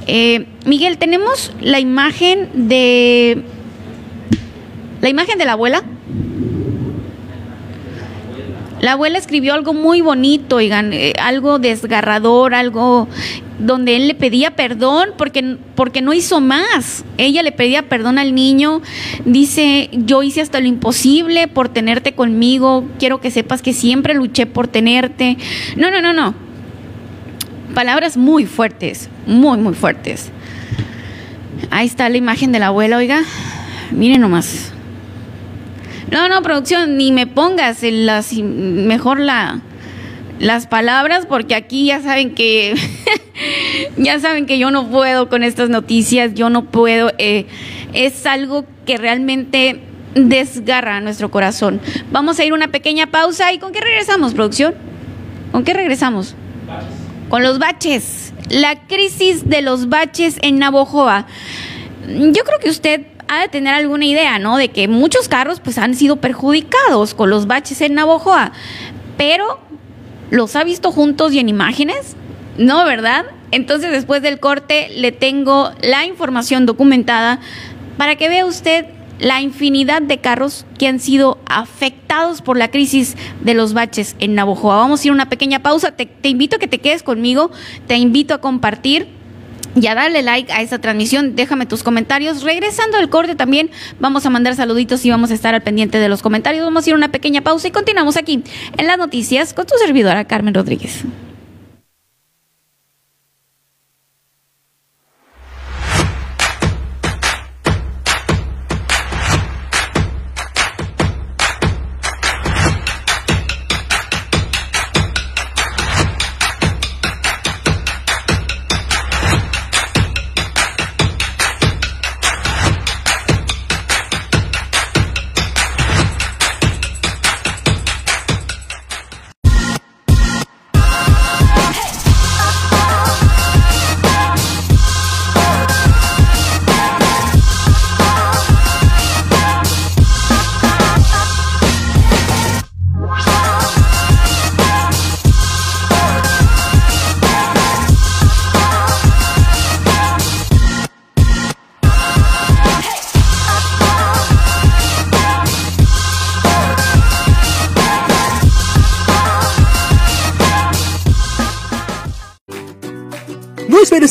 Eh, Miguel, tenemos la imagen de la imagen de la abuela. La abuela escribió algo muy bonito, oigan, eh, algo desgarrador, algo donde él le pedía perdón porque, porque no hizo más. Ella le pedía perdón al niño. Dice, yo hice hasta lo imposible por tenerte conmigo. Quiero que sepas que siempre luché por tenerte. No, no, no, no. Palabras muy fuertes, muy, muy fuertes. Ahí está la imagen de la abuela, oiga. Miren nomás. No, no, producción, ni me pongas las, mejor la, las palabras porque aquí ya saben que *laughs* ya saben que yo no puedo con estas noticias, yo no puedo, eh, es algo que realmente desgarra nuestro corazón. Vamos a ir una pequeña pausa y ¿con qué regresamos, producción? ¿Con qué regresamos? Con los baches. La crisis de los baches en Navojoa. Yo creo que usted ha de tener alguna idea, ¿no? De que muchos carros pues han sido perjudicados con los baches en Navojoa, pero ¿los ha visto juntos y en imágenes? No, ¿verdad? Entonces después del corte le tengo la información documentada para que vea usted la infinidad de carros que han sido afectados por la crisis de los baches en Navojoa. Vamos a ir a una pequeña pausa. Te, te invito a que te quedes conmigo, te invito a compartir ya dale like a esta transmisión, déjame tus comentarios. Regresando al corte también vamos a mandar saluditos y vamos a estar al pendiente de los comentarios. Vamos a ir a una pequeña pausa y continuamos aquí en las noticias con tu servidora Carmen Rodríguez.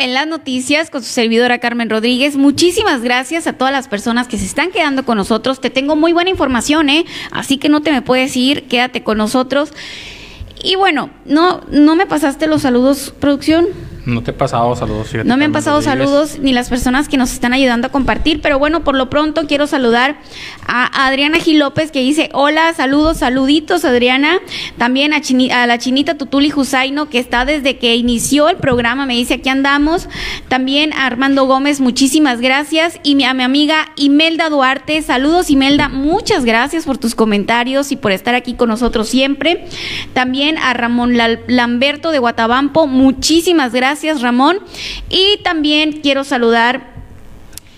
En las noticias con su servidora Carmen Rodríguez. Muchísimas gracias a todas las personas que se están quedando con nosotros. Te tengo muy buena información, ¿eh? Así que no te me puedes ir, quédate con nosotros. Y bueno, no, no me pasaste los saludos, producción. No te he pasado saludos. no me han pasado saludos ni las personas que nos están ayudando a compartir, pero bueno, por lo pronto quiero saludar a Adriana Gil López que dice, hola, saludos, saluditos Adriana. También a, a la chinita Tutuli Jusaino que está desde que inició el programa, me dice, aquí andamos. También a Armando Gómez, muchísimas gracias. Y a mi amiga Imelda Duarte, saludos Imelda, muchas gracias por tus comentarios y por estar aquí con nosotros siempre. También a Ramón Lamberto de Guatabampo, muchísimas gracias Gracias, Ramón. Y también quiero saludar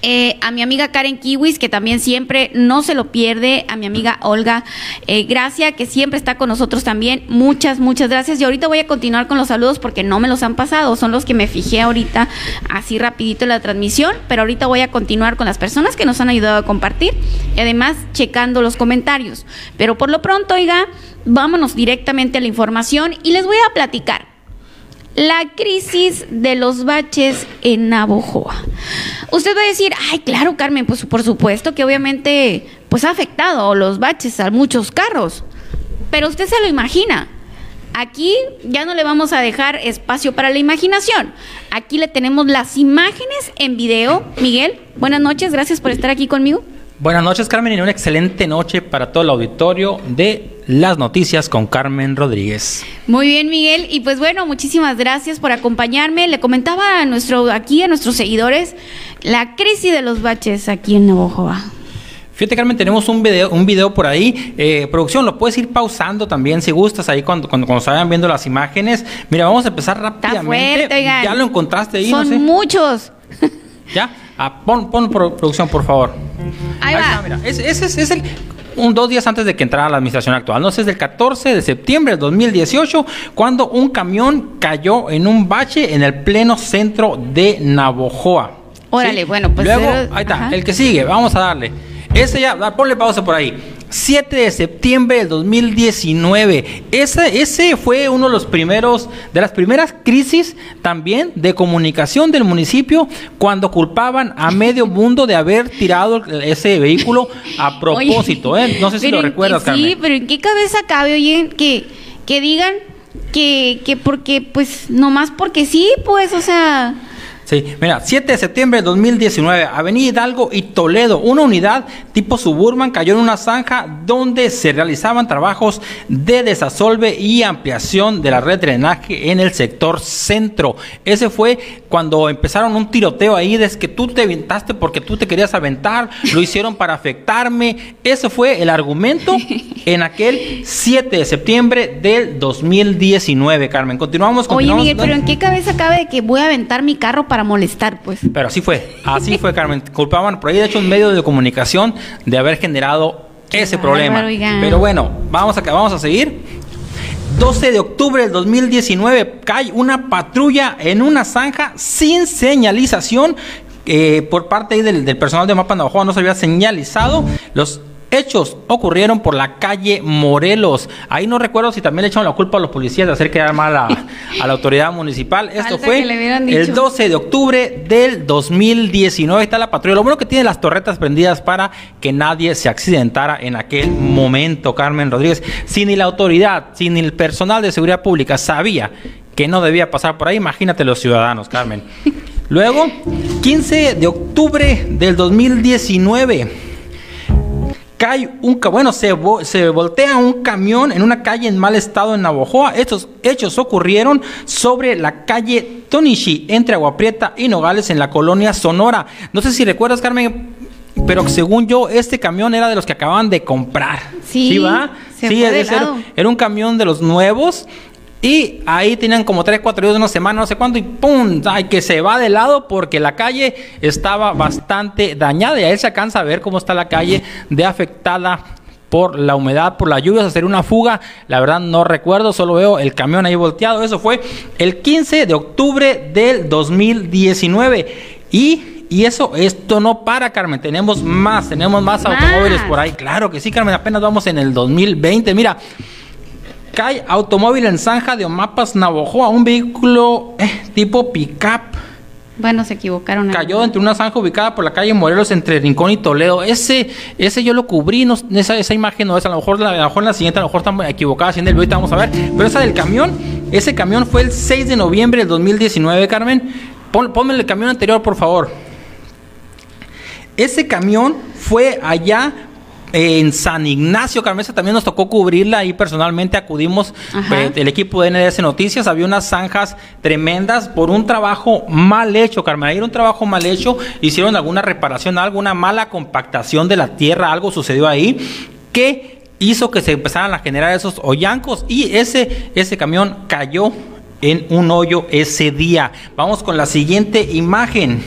eh, a mi amiga Karen Kiwis, que también siempre no se lo pierde, a mi amiga Olga eh, Gracia, que siempre está con nosotros también. Muchas, muchas gracias. Y ahorita voy a continuar con los saludos porque no me los han pasado, son los que me fijé ahorita así rapidito en la transmisión, pero ahorita voy a continuar con las personas que nos han ayudado a compartir y además checando los comentarios. Pero por lo pronto, oiga, vámonos directamente a la información y les voy a platicar la crisis de los baches en Navojoa. Usted va a decir, ay, claro, Carmen, pues por supuesto que obviamente pues ha afectado los baches a muchos carros. Pero usted se lo imagina. Aquí ya no le vamos a dejar espacio para la imaginación. Aquí le tenemos las imágenes en video. Miguel, buenas noches, gracias por estar aquí conmigo. Buenas noches, Carmen, y una excelente noche para todo el auditorio de las noticias con Carmen Rodríguez. Muy bien, Miguel, y pues bueno, muchísimas gracias por acompañarme. Le comentaba a nuestro aquí a nuestros seguidores la crisis de los baches aquí en Navojoa. Fíjate, Carmen, tenemos un video, un video por ahí. Eh, producción, lo puedes ir pausando también si gustas ahí cuando, cuando, cuando se vayan viendo las imágenes. Mira, vamos a empezar rápidamente. ya lo encontraste ahí. Son muchos. ¿Ya? *laughs* Ah, pon, pon producción, por favor. Ahí, va. mira. Ese, es, el un, dos días antes de que entrara la administración actual. No sé, es del 14 de septiembre del 2018, cuando un camión cayó en un bache en el pleno centro de Navojoa. Órale, bueno, pues. Luego, ahí está, el que sigue, vamos a darle. Ese ya, ponle pausa por ahí. 7 de septiembre del 2019. Ese, ese fue uno de los primeros, de las primeras crisis también de comunicación del municipio cuando culpaban a medio mundo de haber tirado ese vehículo a propósito. ¿eh? No sé si lo recuerdas, Carmen. Sí, pero ¿en qué cabeza cabe, oye, que, que digan que, que porque, pues, nomás porque sí, pues, o sea... Sí, mira, 7 de septiembre de 2019, Avenida Hidalgo y Toledo, una unidad tipo suburban cayó en una zanja donde se realizaban trabajos de desasolve y ampliación de la red de drenaje en el sector centro. Ese fue cuando empezaron un tiroteo ahí, desde que tú te aventaste porque tú te querías aventar, lo hicieron para afectarme. Ese fue el argumento en aquel 7 de septiembre del 2019, Carmen. Continuamos, con Oye, Miguel, pero ¿en qué cabeza cabe de que voy a aventar mi carro para molestar, pues. Pero así fue, así fue, Carmen. Culpaban por ahí, de hecho, un medio de comunicación de haber generado ese problema. Pero bueno, vamos a, vamos a seguir. 12 de octubre del 2019 cae una patrulla en una zanja sin señalización. Eh, por parte del, del, personal de Mapa Navajo no se había señalizado. Los hechos ocurrieron por la calle Morelos. Ahí no recuerdo si también le echaron la culpa a los policías de hacer quedar mal a, la autoridad municipal. Esto fue el 12 de octubre del 2019. Está la patrulla. Lo bueno que tiene las torretas prendidas para que nadie se accidentara en aquel momento, Carmen Rodríguez. Si ni la autoridad, si ni el personal de seguridad pública sabía que no debía pasar por ahí, imagínate los ciudadanos, Carmen. Luego, 15 de octubre del 2019 cae un bueno, se, se voltea un camión en una calle en mal estado en Navojoa. Estos hechos ocurrieron sobre la calle Tonishi, entre Aguaprieta y Nogales, en la colonia Sonora. No sé si recuerdas, Carmen, pero según yo, este camión era de los que acababan de comprar. Sí, va? sí, era un camión de los nuevos y ahí tenían como 3, 4 días, una semana, no sé cuánto, y ¡pum! Ay, que se va de lado porque la calle estaba bastante dañada. Y ahí se alcanza a ver cómo está la calle de afectada por la humedad, por las lluvias, hacer una fuga. La verdad no recuerdo, solo veo el camión ahí volteado. Eso fue el 15 de octubre del 2019. Y, y eso, esto no para, Carmen. Tenemos más, tenemos más, más, automóviles por ahí. Claro que sí, Carmen. Apenas vamos en el 2020. Mira, Cae automóvil en zanja de Omapas, Navojoa, un vehículo eh, tipo pickup Bueno, se equivocaron. Cayó entre una zanja ubicada por la calle Morelos entre Rincón y Toledo. Ese, ese yo lo cubrí, no, esa, esa imagen no es, a lo mejor, a lo mejor la siguiente, a lo mejor estamos equivocadas haciendo el video, vamos a ver. Pero esa del camión, ese camión fue el 6 de noviembre del 2019, Carmen. Pon, ponme el camión anterior, por favor. Ese camión fue allá en San Ignacio, Carmesa también nos tocó cubrirla ahí personalmente acudimos eh, el equipo de NDS Noticias, había unas zanjas tremendas por un trabajo mal hecho, Carmen, era un trabajo mal hecho, hicieron alguna reparación, alguna mala compactación de la tierra, algo sucedió ahí que hizo que se empezaran a generar esos hoyancos y ese, ese camión cayó en un hoyo ese día. Vamos con la siguiente imagen.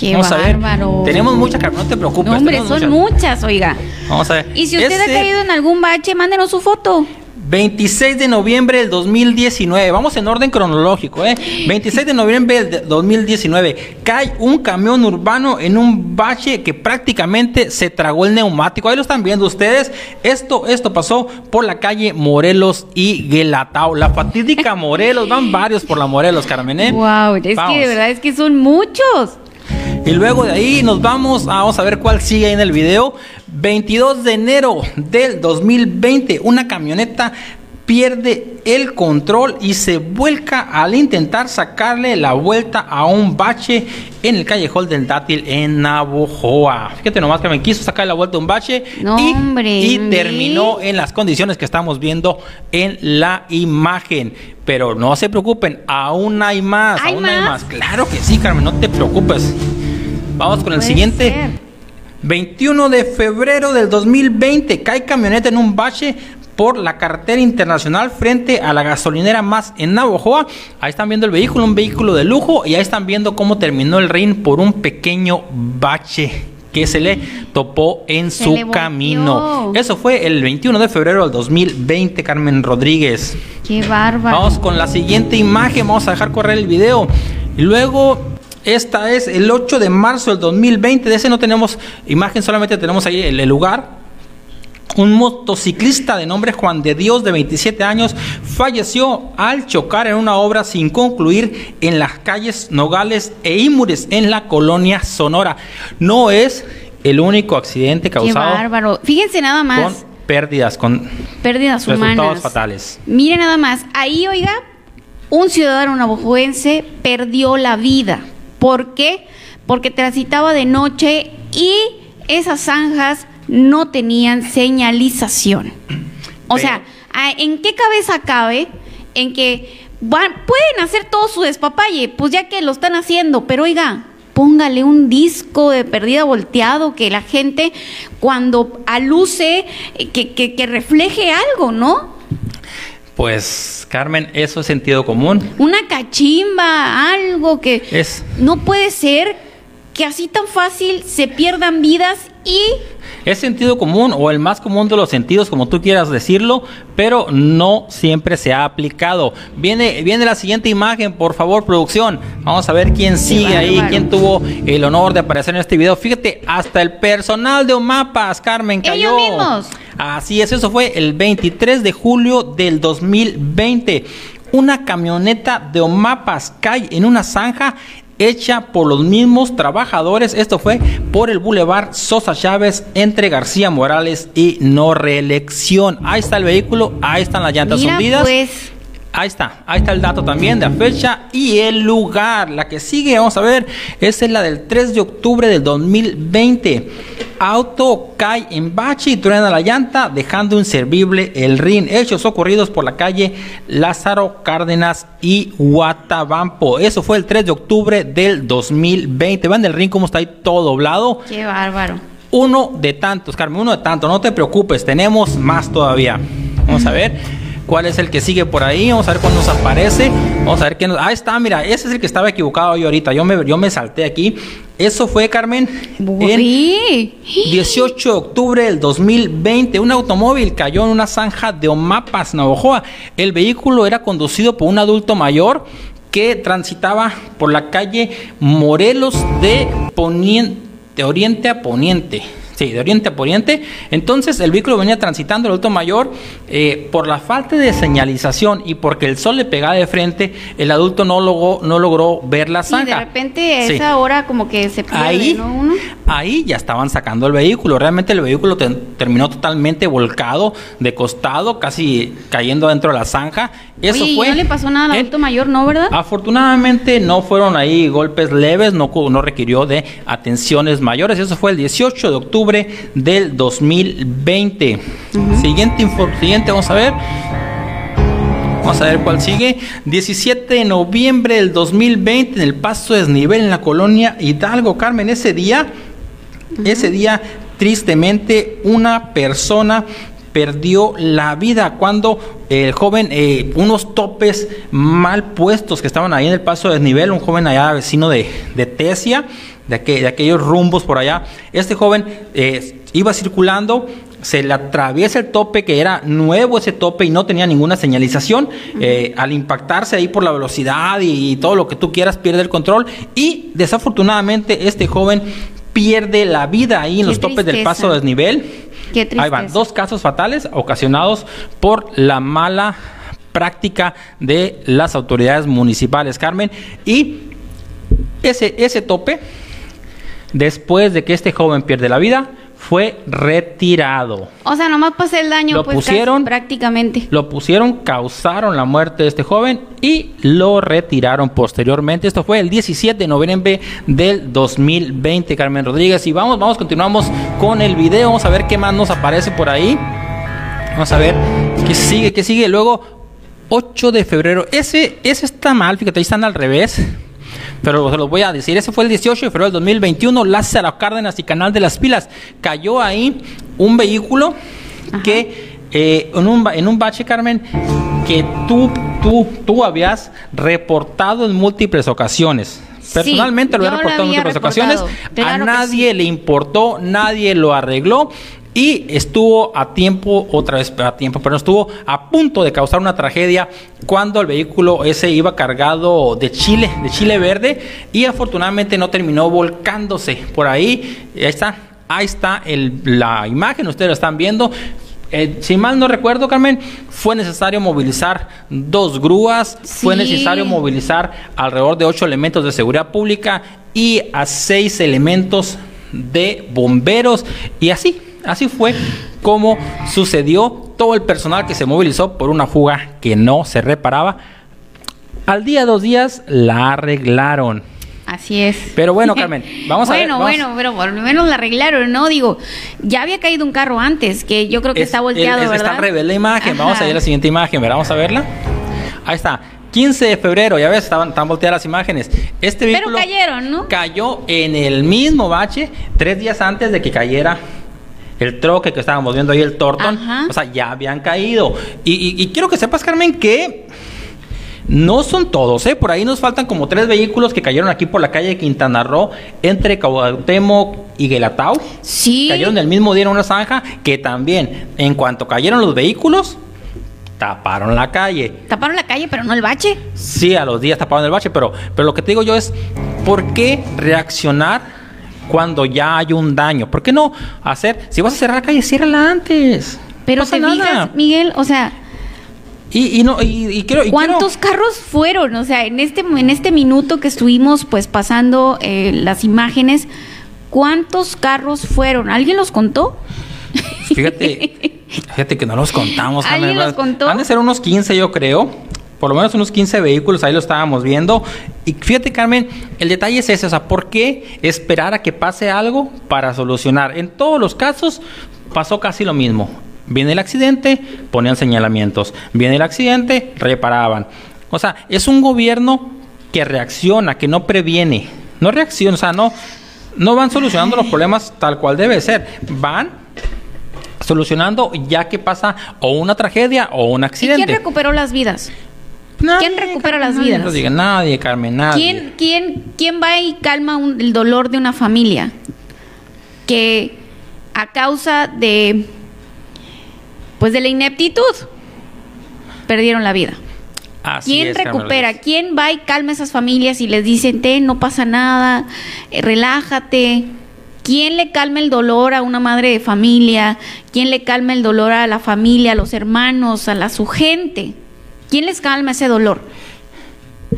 Qué bárbaro. Tenemos muchas, no te preocupes. No, hombre, son muchas. oiga. Vamos a ver. Y si usted ha caído en algún bache, mándenos su foto. 26 de noviembre del 2019, vamos en orden cronológico, ¿eh? 26 de noviembre del 2019, cae un camión urbano en un bache que prácticamente se tragó el neumático. Ahí lo están viendo ustedes. Esto, esto pasó por la calle Morelos y Guelatao. La fatídica *laughs* Morelos, van varios por la Morelos, Carmen, ¿eh? Wow, es que de verdad es que son muchos. Y luego de ahí nos vamos, vamos a ver cuál sigue en el video. 22 de enero del 2020, una camioneta pierde el control y se vuelca al intentar sacarle la vuelta a un bache en el callejón del dátil en Navojoa. Fíjate nomás que me quiso sacar la vuelta a un bache y, terminó en las condiciones que estamos viendo en la imagen. Pero no se preocupen, aún hay más, aún hay más. Claro que sí, Carmen, no te preocupes. Vamos con el siguiente. 21 de febrero del 2020 cae camioneta en un bache por la carretera internacional frente a la gasolinera más en Navojoa. Ahí están viendo el vehículo, un vehículo de lujo y ahí están viendo cómo terminó el ring por un pequeño bache que se le topó en su camino. Eso fue el 21 de febrero del 2020, Carmen Rodríguez. Qué bárbaro. Vamos con la siguiente imagen, vamos a dejar correr el video. Y luego esta es el 8 de marzo del 2020. De ese no tenemos imagen, solamente tenemos ahí el, lugar. Un motociclista de nombre Juan de Dios, de 27 años, falleció al chocar en una obra sin concluir en las calles Nogales e Imures, en la colonia Sonora. No es el único accidente causado. Qué bárbaro. Fíjense nada más. Con pérdidas, con pérdidas resultados fatales. Mire nada más. Ahí, oiga, un ciudadano navajoense perdió la vida ¿Por qué? Porque transitaba de noche y esas zanjas no tenían señalización. O sea, ¿en qué cabeza cabe en que pueden hacer todo su despapalle? Pues ya que lo están haciendo, pero oiga, póngale un disco de perdida volteado que la gente cuando aluce, que, que, que refleje algo, ¿no? Pues, Carmen, eso es sentido común. Una cachimba, algo que es. no puede ser que así tan fácil se pierdan vidas y es sentido común o el más común de los sentidos, como tú quieras decirlo, pero no siempre se ha aplicado. Viene, viene la siguiente imagen, por favor, producción. Vamos a ver quién sigue ahí, quién tuvo el honor de aparecer en este video. Fíjate, hasta el personal de Omapas, Carmen, cayó. Ellos mismos. Así es, eso fue el 23 de julio del 2020. Una camioneta de Omapas cae en una zanja hecha por los mismos trabajadores. Esto fue por el Boulevard Sosa Chávez entre García Morales y no reelección. Ahí está el vehículo, ahí están las llantas hundidas. Pues. Ahí está, ahí está el dato también de la fecha y el lugar. La que sigue, vamos a ver, esa es la del 3 de octubre del 2020. Auto cae en bache y truena la llanta, dejando inservible el rin. Hechos ocurridos por la calle Lázaro Cárdenas y Guatabampo. Eso fue el 3 de octubre del 2020. Van del rin como está ahí todo doblado. Qué bárbaro. Uno de tantos, Carmen, uno de tantos. No te preocupes, tenemos más todavía. Vamos a ver cuál es el que sigue por ahí. Vamos a ver cuándo nos aparece. Vamos a ver qué nos. Ahí está, mira, ese es el que estaba equivocado yo ahorita. Yo me, yo me salté aquí. Eso fue, Carmen, en 18 de octubre del 2020. Un automóvil cayó en una zanja de Omapas, Navajoa. El vehículo era conducido por un adulto mayor que transitaba por la calle Morelos de, poniente, de oriente a poniente Sí, de oriente a poniente. Entonces el vehículo venía transitando el adulto mayor eh, por la falta de señalización y porque el sol le pegaba de frente, el adulto no logró, no logró ver la zanja. Y de repente a esa hora como que se pierde, ahí, ¿no? Ahí ya estaban sacando el vehículo. Realmente el vehículo terminó totalmente volcado, de costado, casi cayendo dentro de la zanja. Eso fue. no le pasó nada al adulto mayor, ¿no, verdad? Afortunadamente no fueron ahí golpes leves, no, no requirió de atenciones mayores. Eso fue el 18 de octubre del 2020. Siguiente, siguiente, vamos a ver. Vamos a ver cuál sigue. 17 de noviembre del 2020 en el paso de desnivel en la colonia Hidalgo. Carmen, ese día, ese día, tristemente, una persona perdió la vida cuando el joven, eh, unos topes mal puestos que estaban ahí en el paso de desnivel, un joven allá vecino de, de Tesia, de, aquellos rumbos por allá. Este joven eh, iba circulando, se le atraviesa el tope, que era nuevo ese tope y no tenía ninguna señalización. Eh, al impactarse ahí por la velocidad y, todo lo que tú quieras, pierde el control. Y desafortunadamente este joven pierde la vida ahí en los topes del paso Ahí van, dos casos fatales ocasionados por la mala práctica de las autoridades municipales, Carmen. Y ese, ese tope después de que este joven pierde la vida, fue retirado. O sea, nomás pasé el daño, lo pues pusieron, prácticamente. Lo pusieron, causaron la muerte de este joven y lo retiraron posteriormente. Esto fue el 17 de noviembre del 2020, Carmen Rodríguez. Y vamos, vamos, continuamos con el video. Vamos a ver qué más nos aparece por ahí. Vamos a ver qué sigue, qué sigue. Luego, 8 de febrero. Ese, ese está mal, fíjate, ahí están al revés pero se los voy a decir. Ese fue el 18 de febrero del 2021, Lázaro Cárdenas y Canal de las Pilas. Cayó ahí un vehículo que eh, en, un, en un bache, Carmen, que tú, tú, tú habías reportado en múltiples ocasiones. Personalmente lo he reportado en múltiples ocasiones. a nadie le importó, nadie lo arregló y estuvo a tiempo, otra vez a tiempo, pero estuvo a punto de causar una tragedia cuando el vehículo ese iba cargado de chile, de chile verde y afortunadamente no terminó volcándose por ahí. Ahí está, ahí está la imagen, ustedes lo están viendo. Eh, si mal no recuerdo, Carmen, fue necesario movilizar dos grúas, fue necesario movilizar alrededor de ocho elementos de seguridad pública y a seis elementos de bomberos y así Así fue como sucedió todo el personal que se movilizó por una fuga que no se reparaba. Al día, dos días, la arreglaron. Así es. Pero bueno, *laughs* Carmen, vamos a ver. Bueno, bueno, pero por lo menos la arreglaron, ¿no? Digo, ya había caído un carro antes, que yo creo que está volteado, ¿verdad? Está revés la imagen. Vamos a ver la siguiente imagen, Vamos a verla. Ahí está. 15 de febrero, ya ves, estaban, están volteadas las imágenes. Este vehículo Pero cayeron, ¿no? Cayó en el mismo bache tres días antes de que cayera el troque que estábamos viendo ahí, el Torton, o sea, ya habían caído. Y, quiero que sepas, Carmen, que no son todos, ¿eh? Por ahí nos faltan como tres vehículos que cayeron aquí por la calle de Quintana Roo, entre Cuauhtémoc y Guelatao. Sí. Cayeron el mismo día en una zanja que también, en cuanto cayeron los vehículos, taparon la calle. ¿Taparon la calle, pero no el bache? Sí, a los días taparon el bache, pero, pero lo que te digo yo es, ¿por qué reaccionar cuando ya hay un daño. ¿Por qué no hacer? Si vas a cerrar la calle, ciérrala antes. Pero te fijas, Miguel, o sea, y, no y, quiero, ¿Cuántos carros fueron? O sea, en este en este minuto que estuvimos pues pasando eh, las imágenes, ¿cuántos carros fueron? ¿Alguien los contó? Fíjate, fíjate que no los contamos. *laughs* ¿Alguien los contó? Han de ser unos 15, yo creo por lo menos unos 15 vehículos, ahí lo estábamos viendo. Y fíjate, Carmen, el detalle es ese, o sea, ¿por qué esperar a que pase algo para solucionar? En todos los casos pasó casi lo mismo. Viene el accidente, ponían señalamientos. Viene el accidente, reparaban. O sea, es un gobierno que reacciona, que no previene. No reacciona, o sea, no, no van solucionando los problemas tal cual debe ser. Van solucionando ya que pasa o una tragedia o un accidente. ¿Y quién recuperó las vidas? ¿Quién recupera las vidas? No diga nadie, Carmen, nadie. ¿Quién, quién, quién va y calma el dolor de una familia que a causa de pues de la ineptitud perdieron la vida? ¿Quién recupera? ¿Quién va y calma a esas familias y les dicen, te, no pasa nada, eh, relájate? ¿Quién le calma el dolor a una madre de familia? ¿Quién le calma el dolor a la familia, a los hermanos, a la su gente? ¿Quién les calma ese dolor?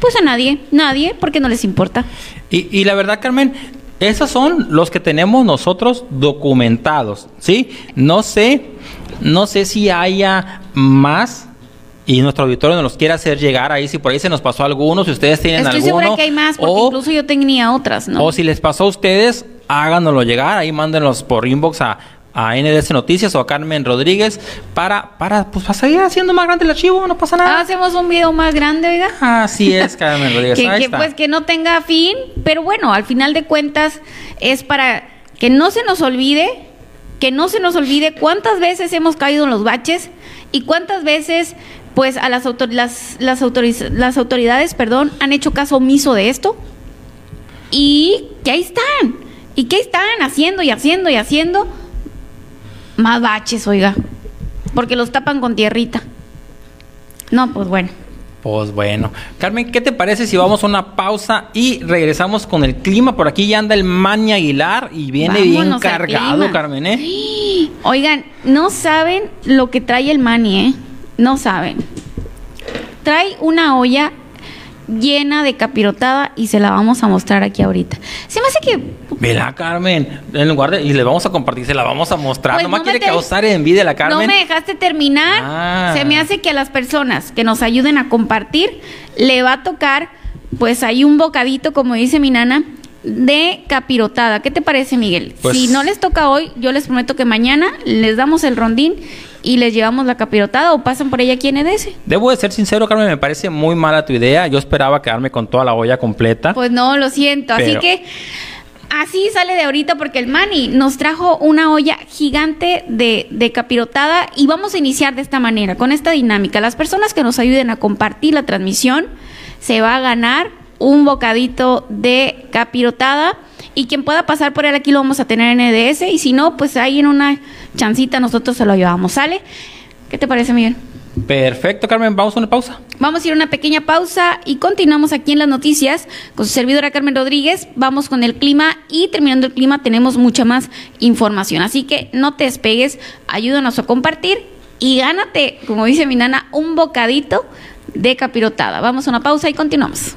Pues a nadie, nadie, porque no les importa. Y, y la verdad, Carmen, esos son los que tenemos nosotros documentados, ¿sí? No sé, no sé si haya más y nuestro auditorio nos los quiere hacer llegar ahí, si por ahí se nos pasó alguno, si ustedes tienen Estoy alguno. segura que hay más, porque incluso yo tenía otras, ¿no? O si les pasó a ustedes, háganoslo llegar, ahí mándenos por inbox a, a NDS Noticias o a Carmen Rodríguez para, para, pues, para seguir haciendo más grande el archivo, no pasa nada. Hacemos un video más grande, oiga. Así es, Carmen *laughs* Rodríguez. que, ahí que, está. pues que no tenga fin, pero bueno, al final de cuentas es para que no se nos olvide, que no se nos olvide cuántas veces hemos caído en los baches y cuántas veces pues a las, autor- las, las, autoriz- las autoridades, perdón, han hecho caso omiso de esto y que ahí están, y que ahí están haciendo y haciendo y haciendo más baches, oiga, porque los tapan con tierrita. No, pues bueno. Pues bueno. Carmen, ¿qué te parece si vamos a una pausa y regresamos con el clima? Por aquí ya anda el Mani Aguilar y viene bien Vámonos cargado. Carmen, ¿eh? Oigan, no saben lo que trae el mani, ¿eh? No saben. Trae una olla llena de capirotada y se la vamos a mostrar aquí ahorita. Se me hace que Vela, Carmen. En lugar de. Y le vamos a compartir, se la vamos a mostrar. Pues Nomás no me quiere te- causar envidia la Carmen. no me dejaste terminar. Ah. Se me hace que a las personas que nos ayuden a compartir le va a tocar, pues ahí un bocadito, como dice mi nana, de capirotada. ¿Qué te parece, Miguel? Pues- si no les toca hoy, yo les prometo que mañana les damos el rondín y les llevamos la capirotada o pasan por ella aquí en EDS. Debo de ser sincero, Carmen, me parece muy mala tu idea. Yo esperaba quedarme con toda la olla completa. Pues no, lo siento. Así que así sale de ahorita porque el Mani nos trajo una olla gigante de, de capirotada y vamos a iniciar de esta manera, con esta dinámica. Las personas que nos ayuden a compartir la transmisión se va a ganar un bocadito de capirotada y quien pueda pasar por él aquí lo vamos a tener en EDS y si no, pues ahí en una chancita nosotros se lo llevamos, ¿sale? ¿Qué te parece, Miguel? Perfecto, Carmen. Vamos a una pausa. Vamos a ir a una pequeña pausa y continuamos aquí en las noticias con su servidora Carmen Rodríguez. Vamos con el clima y terminando el clima tenemos mucha más información. Así que no te despegues, ayúdanos a compartir y gánate, como dice mi nana, un bocadito de capirotada. Vamos a una pausa y continuamos.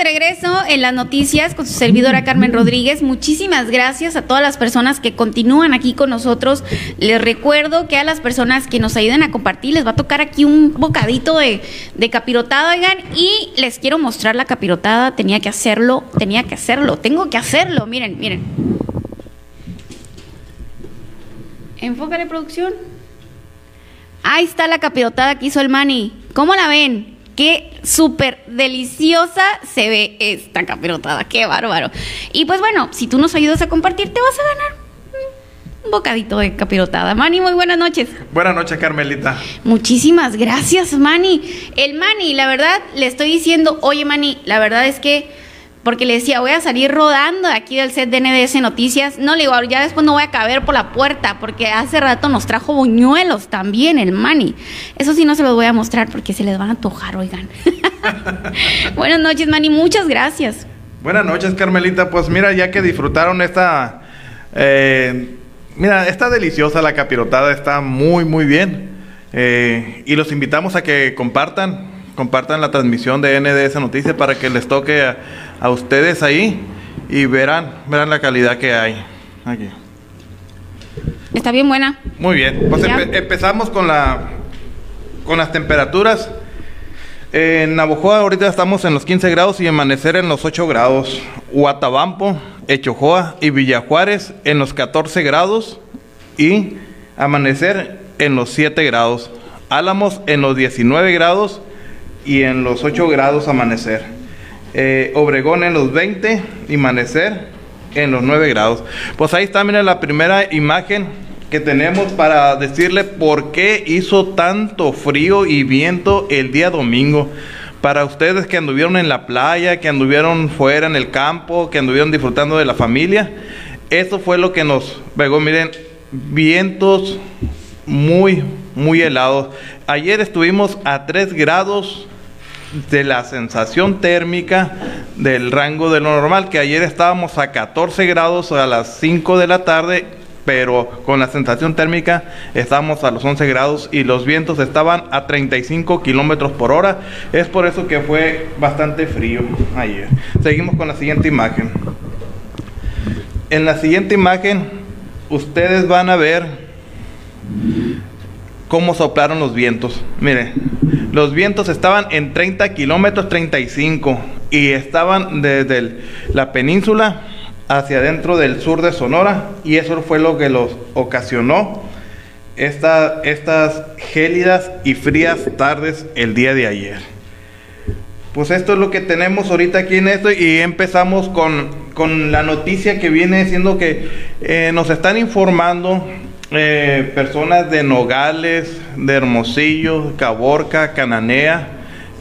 De regreso en las noticias con su servidora Carmen Rodríguez. Muchísimas gracias a todas las personas que continúan aquí con nosotros. Les recuerdo que a las personas que nos ayuden a compartir les va a tocar aquí un bocadito de, de capirotada, oigan, y les quiero mostrar la capirotada. Tenía que hacerlo, tenía que hacerlo, tengo que hacerlo. Miren, miren. Enfócale producción. Ahí está la capirotada que hizo el Mani. ¿Cómo la ven? Qué súper deliciosa se ve esta capirotada. Qué bárbaro. Y pues bueno, si tú nos ayudas a compartir, te vas a ganar un bocadito de capirotada. Mani, muy buenas noches. Buenas noches, Carmelita. Muchísimas gracias, Mani. El Mani, la verdad, le estoy diciendo, oye, Mani, la verdad es que porque le decía, voy a salir rodando de aquí del set de NDS Noticias. No, le digo, ya después no voy a caber por la puerta, porque hace rato nos trajo buñuelos también, el Mani. Eso sí no se los voy a mostrar porque se les van a tojar, oigan. *laughs* Buenas noches, Mani, muchas gracias. Buenas noches, Carmelita. Pues mira, ya que disfrutaron esta... Eh, mira, está deliciosa la capirotada, está muy, muy bien. Eh, y los invitamos a que compartan, compartan la transmisión de NDS Noticias para que les toque... A, a ustedes ahí y verán, verán la calidad que hay aquí. Está bien buena. Muy bien. Pues empezamos con la con las temperaturas. En Navojoa ahorita estamos en los 15 grados y amanecer en los 8 grados. Huatabampo, Echojoa y Villajuárez en los 14 grados y amanecer en los 7 grados. Álamos en los 19 grados y en los 8 grados amanecer. Eh, Obregón en los 20 y Amanecer en los 9 grados. Pues ahí está, miren la primera imagen que tenemos para decirle por qué hizo tanto frío y viento el día domingo. Para ustedes que anduvieron en la playa, que anduvieron fuera en el campo, que anduvieron disfrutando de la familia, eso fue lo que nos pegó. Miren, vientos muy, muy helados. Ayer estuvimos a 3 grados de la sensación térmica del rango de lo normal, que ayer estábamos a 14 grados a las 5 de la tarde, pero con la sensación térmica estábamos a los 11 grados y los vientos estaban a 35 kilómetros por hora. Es por eso que fue bastante frío ayer. Seguimos con la siguiente imagen. En la siguiente imagen, ustedes van a ver cómo soplaron los vientos. Mire, los vientos estaban en 30 kilómetros 35 y estaban desde la península hacia adentro del sur de Sonora y eso fue lo que los ocasionó estas gélidas y frías tardes el día de ayer. Pues esto es lo que tenemos ahorita aquí en esto y empezamos con, con la noticia que viene siendo que eh, nos están informando eh, personas de Nogales, de Hermosillo, Caborca, Cananea,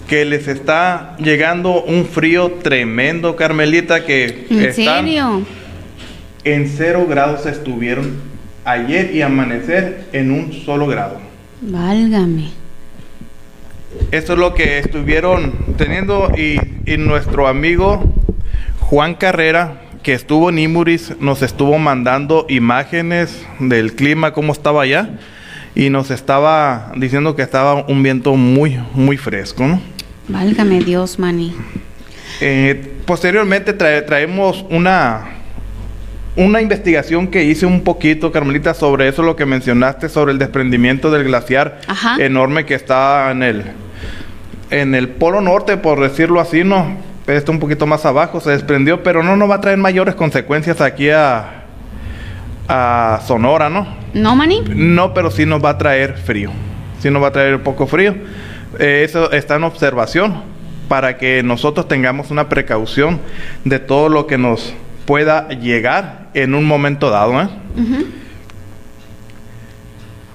que les está llegando un frío tremendo, Carmelita, que ¿En serio? en cero grados estuvieron ayer y amanecer en un solo grado. Válgame. Esto es lo que estuvieron teniendo y, y nuestro amigo Juan Carrera que estuvo en Imuris nos estuvo mandando imágenes del clima, cómo estaba allá, y nos estaba diciendo que estaba un viento muy, muy fresco, ¿no? Válgame Dios, Mani. Eh, posteriormente traemos una, una investigación que hice un poquito, Carmelita, sobre eso, lo que mencionaste, sobre el desprendimiento del glaciar enorme que está en el, en el polo norte, por decirlo así, ¿no? está un poquito más abajo, se desprendió, pero no nos va a traer mayores consecuencias aquí a, a Sonora, ¿no? ¿No, Mani? No, pero sí nos va a traer frío. Sí nos va a traer un poco frío. Eh, eso está en observación para que nosotros tengamos una precaución de todo lo que nos pueda llegar en un momento dado. ¿eh?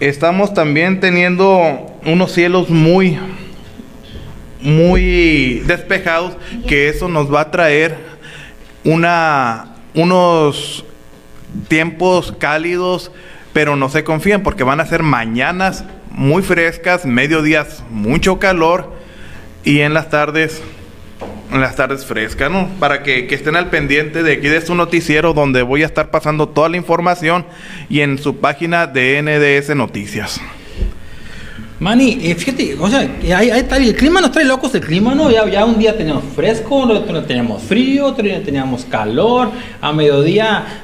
Estamos también teniendo unos cielos muy, muy despejados, que eso nos va a traer una, unos tiempos cálidos, pero no se confíen porque van a ser mañanas muy frescas, mediodías mucho calor y en las tardes en las tardes frescas, ¿no? Para que, estén al pendiente de aquí de su noticiero donde voy a estar pasando toda la información y en su página de NDS Noticias. Manny, eh, fíjate, o sea, ahí, está, el clima nos trae locos, el clima, ¿no? Ya, un día teníamos fresco, otro teníamos frío, otro día teníamos calor, a mediodía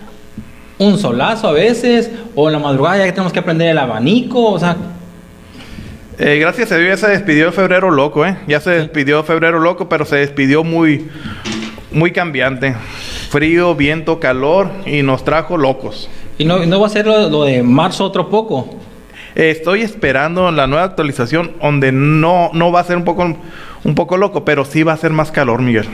un solazo a veces, o en la madrugada ya que tenemos que aprender el abanico, o sea... Eh, gracias a Dios ya se despidió febrero loco, ¿eh? Ya se despidió febrero loco, pero se despidió muy, muy cambiante. Frío, viento, calor y nos trajo locos. ¿Y no, no va a ser lo de marzo otro poco? estoy esperando la nueva actualización donde no, no va a ser un poco, un poco loco, pero sí va a ser más calor, Miguel.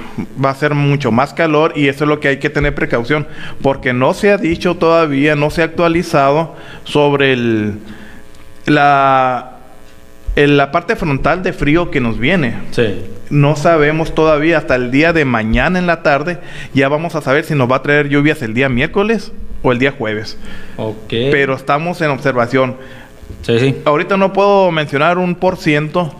Va a ser mucho más calor y eso es lo que hay que tener precaución, porque no se ha dicho todavía, no se ha actualizado sobre el, la, la parte frontal de frío que nos viene. Sí. No sabemos todavía, hasta el día de mañana en la tarde, ya vamos a saber si nos va a traer lluvias el día miércoles o el día jueves. Ok. Pero estamos en observación. Sí, sí. Ahorita no puedo mencionar un por ciento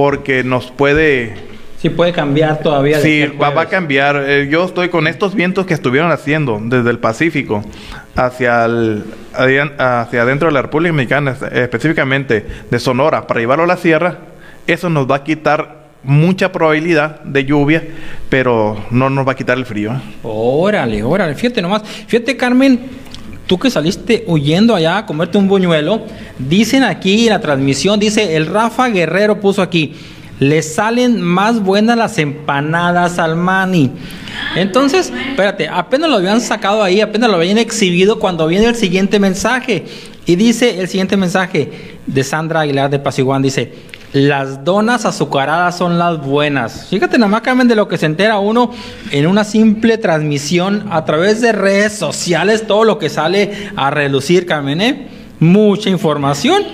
porque nos puede... Sí, puede cambiar todavía. Sí, va, a cambiar. Eh, yo estoy con estos vientos que estuvieron haciendo desde el Pacífico hacia, el, hacia adentro de la República Mexicana, específicamente de Sonora, para llevarlo a la sierra. Eso nos va a quitar mucha probabilidad de lluvia, pero no nos va a quitar el frío. ¿eh? Órale, órale. Fíjate nomás. Fíjate, Carmen, tú que saliste huyendo allá a comerte un buñuelo, dicen aquí en la transmisión, dice el Rafa Guerrero puso aquí, le salen más buenas las empanadas al mani. Entonces, espérate, apenas lo habían sacado ahí, apenas lo habían exhibido cuando viene el siguiente mensaje. Y dice el siguiente mensaje de Sandra Aguilar de Pasiguán, dice, las donas azucaradas son las buenas. Fíjate nada más, Carmen, de lo que se entera uno en una simple transmisión a través de redes sociales, todo lo que sale a relucir, Carmen, ¿eh? Mucha información.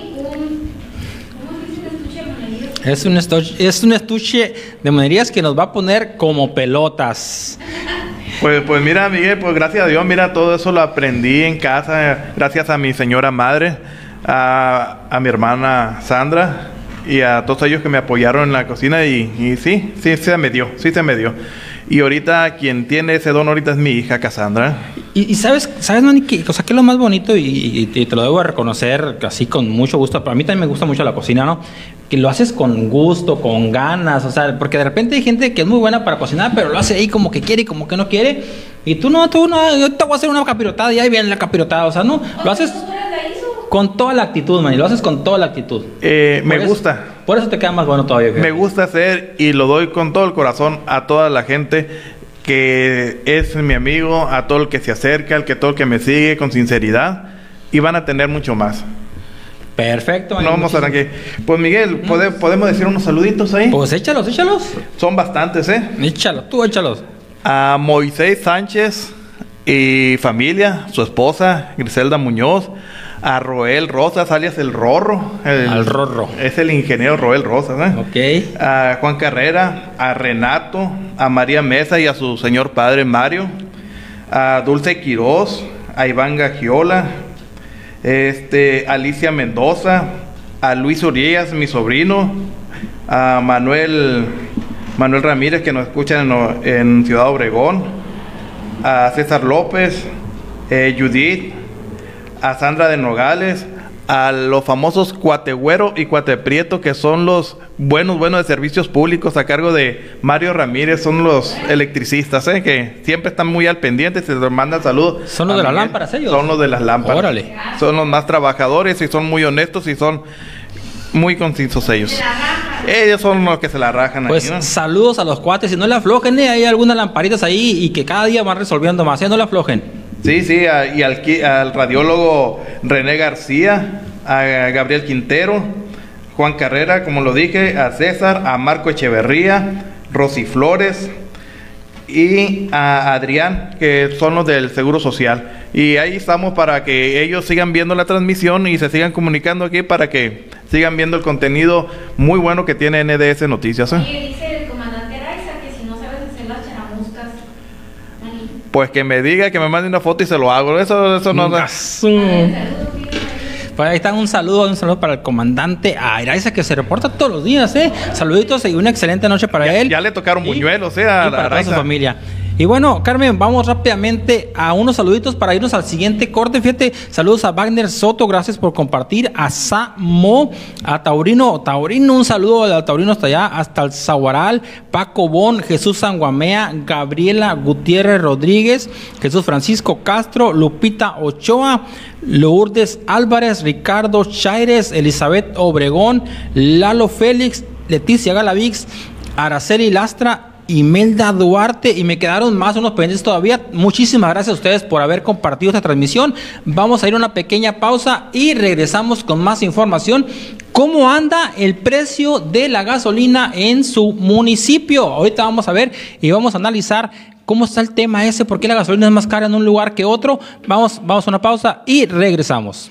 Es un, estuche, es un estuche de monerías que nos va a poner como pelotas. Pues, pues mira, Miguel, pues gracias a Dios, mira, todo eso lo aprendí en casa, gracias a mi señora madre, a, a mi hermana Sandra, y a todos ellos que me apoyaron en la cocina y, sí, sí se me dio, sí se me dio. Y ahorita quien tiene ese don ahorita es mi hija Cassandra. Y, sabes, sabes, Manny, que, o sea, que lo más bonito y, te lo debo reconocer así con mucho gusto. Para mí también me gusta mucho la cocina, ¿no? Que lo haces con gusto, con ganas, o sea, porque de repente hay gente que es muy buena para cocinar, pero lo hace ahí como que quiere y como que no quiere. Y tú no, tú no, yo te voy a hacer una capirotada y ahí viene la capirotada, o sea, no, lo haces con toda la actitud, man, y lo haces con toda la actitud. Eh, me gusta. Por eso te queda más bueno todavía. Me gusta hacer y lo doy con todo el corazón a toda la gente que es mi amigo, a todo el que se acerca, al que todo el que me sigue con sinceridad y van a tener mucho más. Perfecto. No vamos a aquí. Pues Miguel, ¿podemos decir unos saluditos ahí? Pues échalos, échalos. Son bastantes, ¿eh? Échalos, tú échalos. A Moisés Sánchez y familia, su esposa Griselda Muñoz, a Roel Rosas, alias el Rorro. Al Rorro. Es el ingeniero Roel Rosas, ¿eh? Ok. A Juan Carrera, a Renato, a María Mesa y a su señor padre Mario, a Dulce Quiroz, a Iván Gagiola, este, Alicia Mendoza, a Luis Urias, mi sobrino, a Manuel, Manuel Ramírez, que nos escuchan en, Ciudad Obregón, a César López, eh, Judith, a Sandra de Nogales, a los famosos Cuategüero y Cuateprieto, que son los buenos, buenos de servicios públicos a cargo de Mario Ramírez, son los electricistas, ¿eh? que siempre están muy al pendiente, se les mandan saludos. ¿Son los de las lámparas ellos? Son los de las lámparas. Órale. Son los más trabajadores y son muy honestos y son muy concisos ellos. Ellos son los que se la rajan pues, saludos a los cuates, si no le aflojen, ¿eh? hay algunas lamparitas ahí y que cada día van resolviendo más, ¿eh? no le aflojen. Sí, sí, y al, radiólogo René García, a Gabriel Quintero, Juan Carrera, como lo dije, a César, a Marco Echeverría, Rosy Flores y a Adrián, que son los del Seguro Social. Y ahí estamos para que ellos sigan viendo la transmisión y se sigan comunicando aquí para que sigan viendo el contenido muy bueno que tiene NDS Noticias. ¿eh? Pues que me diga, que me mande una foto y se lo hago. Eso, eso no. Pues ahí están un saludo, un saludo para el comandante Airaisa que se reporta todos los días, ¿eh? Saluditos y una excelente noche para él. Ya le tocaron buñuelos, ¿eh? A, para su familia. Y bueno, Carmen, vamos rápidamente a unos saluditos para irnos al siguiente corte. Fíjate, saludos a Wagner Soto, gracias por compartir. A Samo, a Taurino, Taurino, un saludo a Taurino hasta allá, hasta el Zaguaral, Paco Bon, Jesús Sanguamea, Gabriela Gutiérrez Rodríguez, Jesús Francisco Castro, Lupita Ochoa, Lourdes Álvarez, Ricardo Chaires, Elizabeth Obregón, Lalo Félix, Leticia Galavix, Araceli Lastra, Imelda Duarte y me quedaron más unos pendientes todavía. Muchísimas gracias a ustedes por haber compartido esta transmisión. Vamos a ir a una pequeña pausa y regresamos con más información. ¿Cómo anda el precio de la gasolina en su municipio? Ahorita vamos a ver y vamos a analizar cómo está el tema ese, por qué la gasolina es más cara en un lugar que otro. Vamos, vamos a una pausa y regresamos.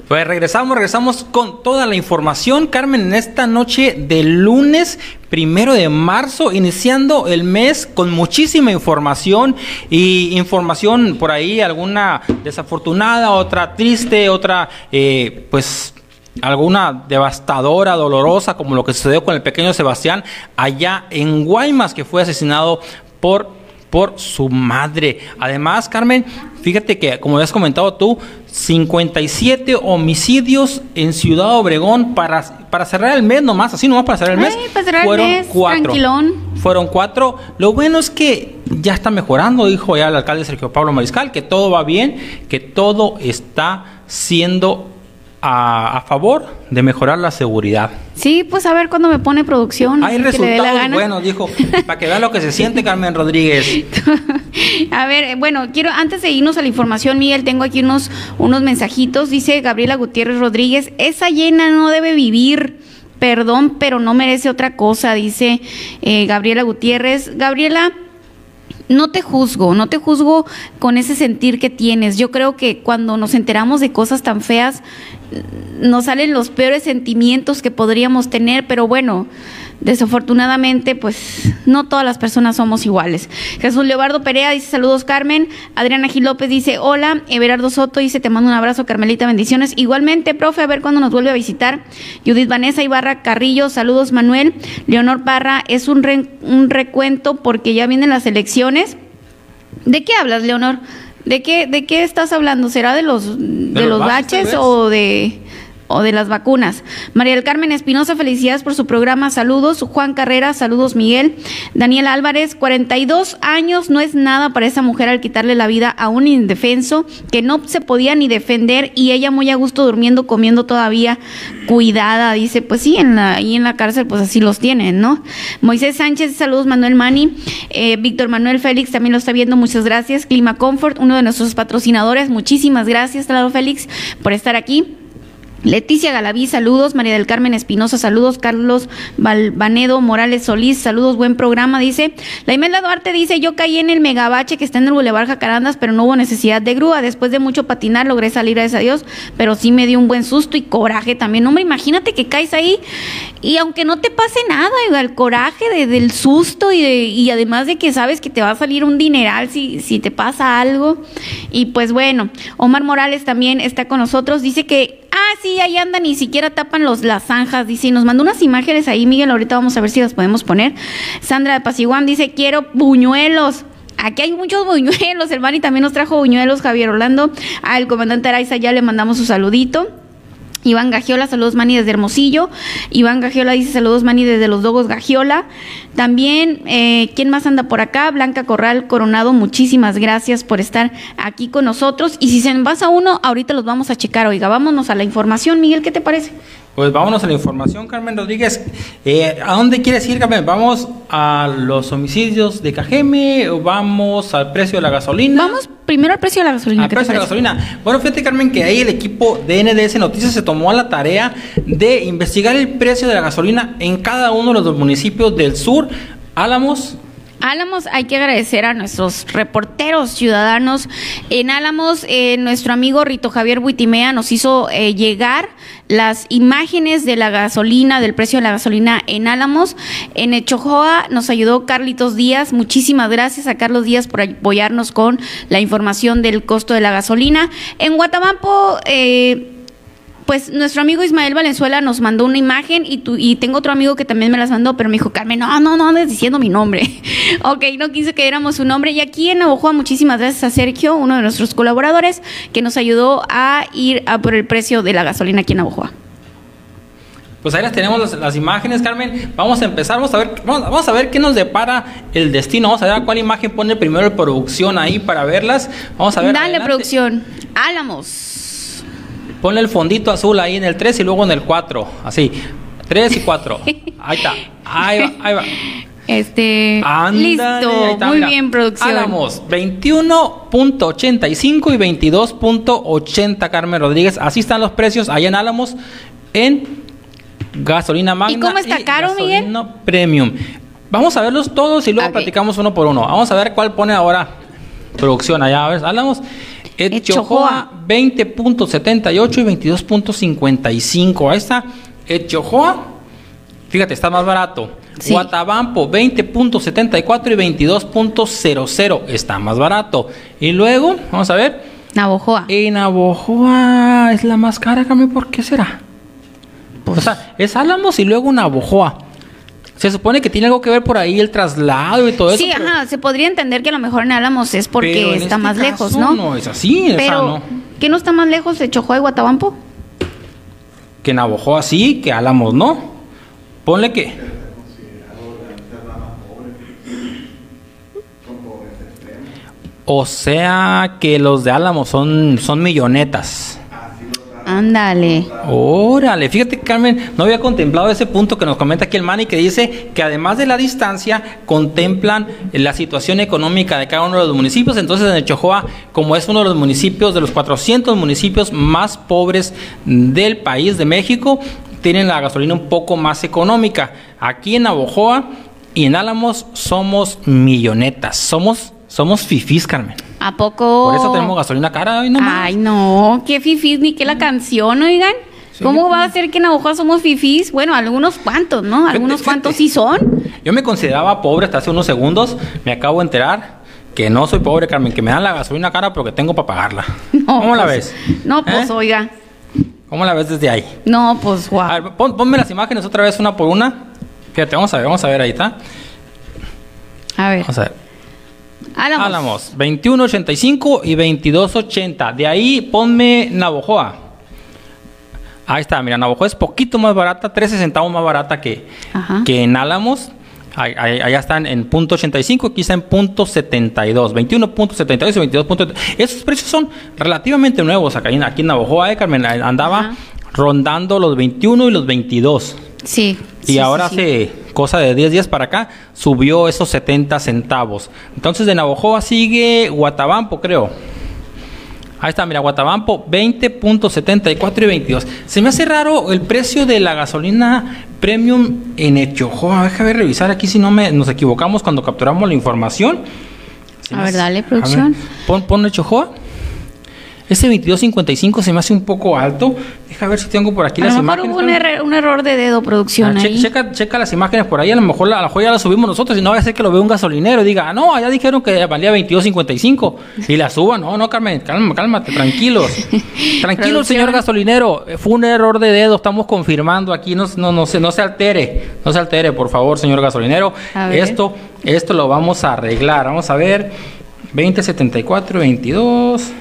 Pues regresamos, regresamos con toda la información, Carmen, en esta noche de lunes primero de marzo, iniciando el mes con muchísima información y información por ahí, alguna desafortunada, otra triste, otra, eh, pues alguna devastadora, dolorosa, como lo que sucedió con el pequeño Sebastián allá en Guaymas, que fue asesinado por por su madre. Además, Carmen, fíjate que, como has comentado tú, 57 homicidios en Ciudad Obregón para, para cerrar el mes nomás, así nomás para cerrar el mes. fueron cuatro. Fueron cuatro. Lo bueno es que ya está mejorando, dijo ya el alcalde Sergio Pablo Mariscal, que todo va bien, que todo está siendo a, favor de mejorar la seguridad. Sí, pues a ver cuándo me pone producción. Hay resultados buenos, dijo, *laughs* para que vea lo que se siente Carmen Rodríguez. *laughs* a ver, bueno, quiero, antes de irnos a la información, Miguel, tengo aquí unos, unos mensajitos. Dice Gabriela Gutiérrez Rodríguez, esa llena no debe vivir. Perdón, pero no merece otra cosa, dice eh, Gabriela Gutiérrez. Gabriela, no te juzgo, no te juzgo con ese sentir que tienes. Yo creo que cuando nos enteramos de cosas tan feas, nos salen los peores sentimientos que podríamos tener, pero bueno, desafortunadamente, pues no todas las personas somos iguales. Jesús Leobardo Perea dice saludos Carmen, Adriana Gil López dice hola, Everardo Soto dice te mando un abrazo Carmelita, bendiciones. Igualmente, profe, a ver cuándo nos vuelve a visitar. Judith Vanessa Ibarra Carrillo, saludos Manuel. Leonor Parra, es un, un recuento porque ya vienen las elecciones. ¿De qué hablas, Leonor? ¿De qué, ¿De qué estás hablando? ¿Será de los, de, los, baches o de o de las vacunas. María del Carmen Espinosa, felicidades por su programa. Saludos. Juan Carrera, saludos Miguel. Daniel Álvarez, 42 años no es nada para esa mujer al quitarle la vida a un indefenso que no se podía ni defender y ella muy a gusto durmiendo, comiendo todavía, cuidada. Dice, pues sí, en la, ahí en la cárcel pues así los tienen, ¿no? Moisés Sánchez, saludos Manuel Mani. Eh, Víctor Manuel Félix también lo está viendo, muchas gracias. Clima Comfort, uno de nuestros patrocinadores, muchísimas gracias, Claro Félix, por estar aquí. Leticia Galaví, saludos. María del Carmen Espinosa, saludos. Carlos Balbanedo Morales Solís, saludos. Buen programa, dice. La Imelda Duarte dice: Yo caí en el megabache que está en el Boulevard Jacarandas, pero no hubo necesidad de grúa. Después de mucho patinar, logré salir, gracias a Dios, pero sí me dio un buen susto y coraje también. Hombre, imagínate que caes ahí y aunque no te pase nada, el coraje del susto y, y además de que sabes que te va a salir un dineral si, si te pasa algo. Y pues bueno, Omar Morales también está con nosotros. Dice que Ah, sí, ahí andan, ni siquiera tapan los, las zanjas. Dice, nos mandó unas imágenes ahí, Miguel. Ahorita vamos a ver si las podemos poner. Sandra de Pasiguán dice, quiero buñuelos. Aquí hay muchos *laughs* buñuelos. El Mani también nos trajo buñuelos, Javier Orlando. Al comandante Araiza ya le mandamos su saludito. Iván Gagiola, saludos Mani desde Hermosillo. Iván Gagiola dice saludos Mani desde los Dogos Gagiola. También, eh, ¿quién más anda por acá? Blanca Corral Coronado, muchísimas gracias por estar aquí con nosotros. Y si se envasa uno, ahorita los vamos a checar. Oiga, vámonos a la información. Miguel, ¿qué te parece? Pues vámonos a la información, Carmen Rodríguez. Eh, ¿A dónde quieres ir, Carmen? ¿Vamos a los homicidios de Cajeme o vamos al precio de la gasolina? Vamos primero al precio de la gasolina. Al precio de la gasolina. Bueno, fíjate, Carmen, que ahí el equipo de NDS Noticias se tomó a la tarea de investigar el precio de la gasolina en cada uno de los municipios del sur. Álamos, Álamos, hay que agradecer a nuestros reporteros ciudadanos. En Álamos, eh, nuestro amigo Rito Javier Buitimea nos hizo eh, llegar las imágenes de la gasolina, del precio de la gasolina en Álamos. En Echojoa nos ayudó Carlitos Díaz. Muchísimas gracias a Carlos Díaz por apoyarnos con la información del costo de la gasolina. En Guatabampo, eh, pues nuestro amigo Ismael Valenzuela nos mandó una imagen y, tu, y tengo otro amigo que también me las mandó, pero me dijo, Carmen, no, no, no andes diciendo mi nombre. *laughs* ok, no quise que diéramos su nombre. Y aquí en Navajoa, muchísimas gracias a Sergio, uno de nuestros colaboradores, que nos ayudó a ir a por el precio de la gasolina aquí en Navajoa. Pues ahí las tenemos las, imágenes, Carmen. Vamos a empezar, vamos a ver, vamos, a ver qué nos depara el destino. Vamos a ver cuál imagen pone primero la producción ahí para verlas. Vamos a ver. Dale, producción. Álamos. Ponle el fondito azul ahí en el 3 y luego en el 4. Así. 3 y 4. *laughs* Ahí está. Ahí va, ahí va. Este. listo. Muy bien, producción. Hagamos 21.85 y 22.80, Carmen Rodríguez. Así están los precios allá en Álamos en gasolina magna. ¿Y cómo está caro, Miguel? Premium. Vamos a verlos todos y luego platicamos uno por uno. Vamos a ver cuál pone ahora producción allá. A ver, Álamos. Echojoa 20.78 y 22.55. Ahí está. Echojoa, fíjate, está más barato. Guatabampo 20.74 y 22.00 está más barato. Y luego, vamos a ver. Navojoa. Y Navojoa es la más cara, ¿por qué será? Pues, o sea, es Álamos y luego Navojoa. Se supone que tiene algo que ver por ahí el traslado y todo eso. Sí, ajá, se podría entender que a lo mejor en Álamos es porque está este más lejos, ¿no? No, es así, pero no. ¿qué no está más lejos de Chojoa y Guatabampo? Que Navojoa sí, que Álamos no. Ponle que. O sea que los de Álamos son, son millonetas. Ándale. Órale, fíjate Carmen, no había contemplado ese punto que nos comenta aquí el Mani que dice que además de la distancia contemplan la situación económica de cada uno de los municipios. Entonces en Chojoa, como es uno de los municipios de los 400 municipios más pobres del país de México, tienen la gasolina un poco más económica. Aquí en Navojoa y en Álamos somos millonetas, somos somos fifís, Carmen. ¿A poco? Por eso tenemos gasolina cara hoy nomás. Ay, no, qué fifís ni qué la canción, oigan. ¿Cómo va a ser que en Navajo somos fifís? Bueno, algunos cuantos, ¿no? Algunos cuantos sí son. Yo me consideraba pobre hasta hace unos segundos. Me acabo de enterar que no soy pobre, Carmen, que me dan la gasolina cara pero que tengo para pagarla. *laughs* ¿Cómo la pues, ves? No, pues ¿Eh? oiga. ¿Cómo la ves desde ahí? No, pues guau. A ver, ponme las imágenes otra vez una por una. Fíjate, vamos a ver, vamos a ver ahí está. A ver. Vamos a ver. Álamos. 21.85 y 22.80. De ahí ponme Navojoa. Ahí está, mira, Navojoa es poquito más barata, 13 centavos más barata que, que en Álamos. allá están en punto 85, aquí está en punto 72, 21.72 y 22. Esos precios son relativamente nuevos acá, aquí en Navojoa, eh, Carmen, andaba rondando los 21 y los 22. Sí. Y ahora hace cosa de 10 días para acá subió esos 70 centavos. Entonces de Navojoa sigue Guatabampo, creo. Ahí está, mira, Guatabampo 20.74 y 22. Se me hace raro el precio de la gasolina premium en Echojoa. Déjame revisar aquí si no me, nos equivocamos cuando capturamos la información. a ver, dale, producción. pon, pon Echojoa. Ese 2255 se me hace un poco alto. Deja ver si tengo por aquí las imágenes. Hubo un, un, error de dedo producción ah, ahí. Checa, checa, las imágenes por ahí. A lo mejor, a lo mejor ya las subimos nosotros y no va a ser que lo vea un gasolinero y diga, ah, no, allá dijeron que valía 22.55 y la suban. No, no, Carmen, calma, cálmate, tranquilos. *laughs* Tranquilo, señor gasolinero. Fue un error de dedo. Estamos confirmando aquí. No, no, no, se, no se altere. No se altere, por favor, señor gasolinero. Esto, esto lo vamos a arreglar. Vamos a ver. 2074, 22.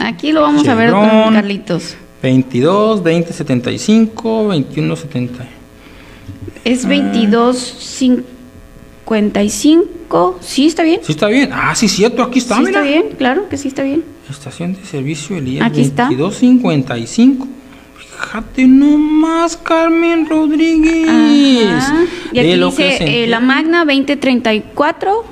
Aquí lo vamos a ver con Carlitos. 22, 20, 75, 21, 70. Es 22, 55. ¿Sí está bien? Sí está bien. Ah, sí, cierto. Aquí está, sí está bien, claro que sí está bien. Estación de servicio Elías. Aquí 22, 55. Fíjate nomás, Carmen Rodríguez. Y aquí dice eh, la Magna 2034.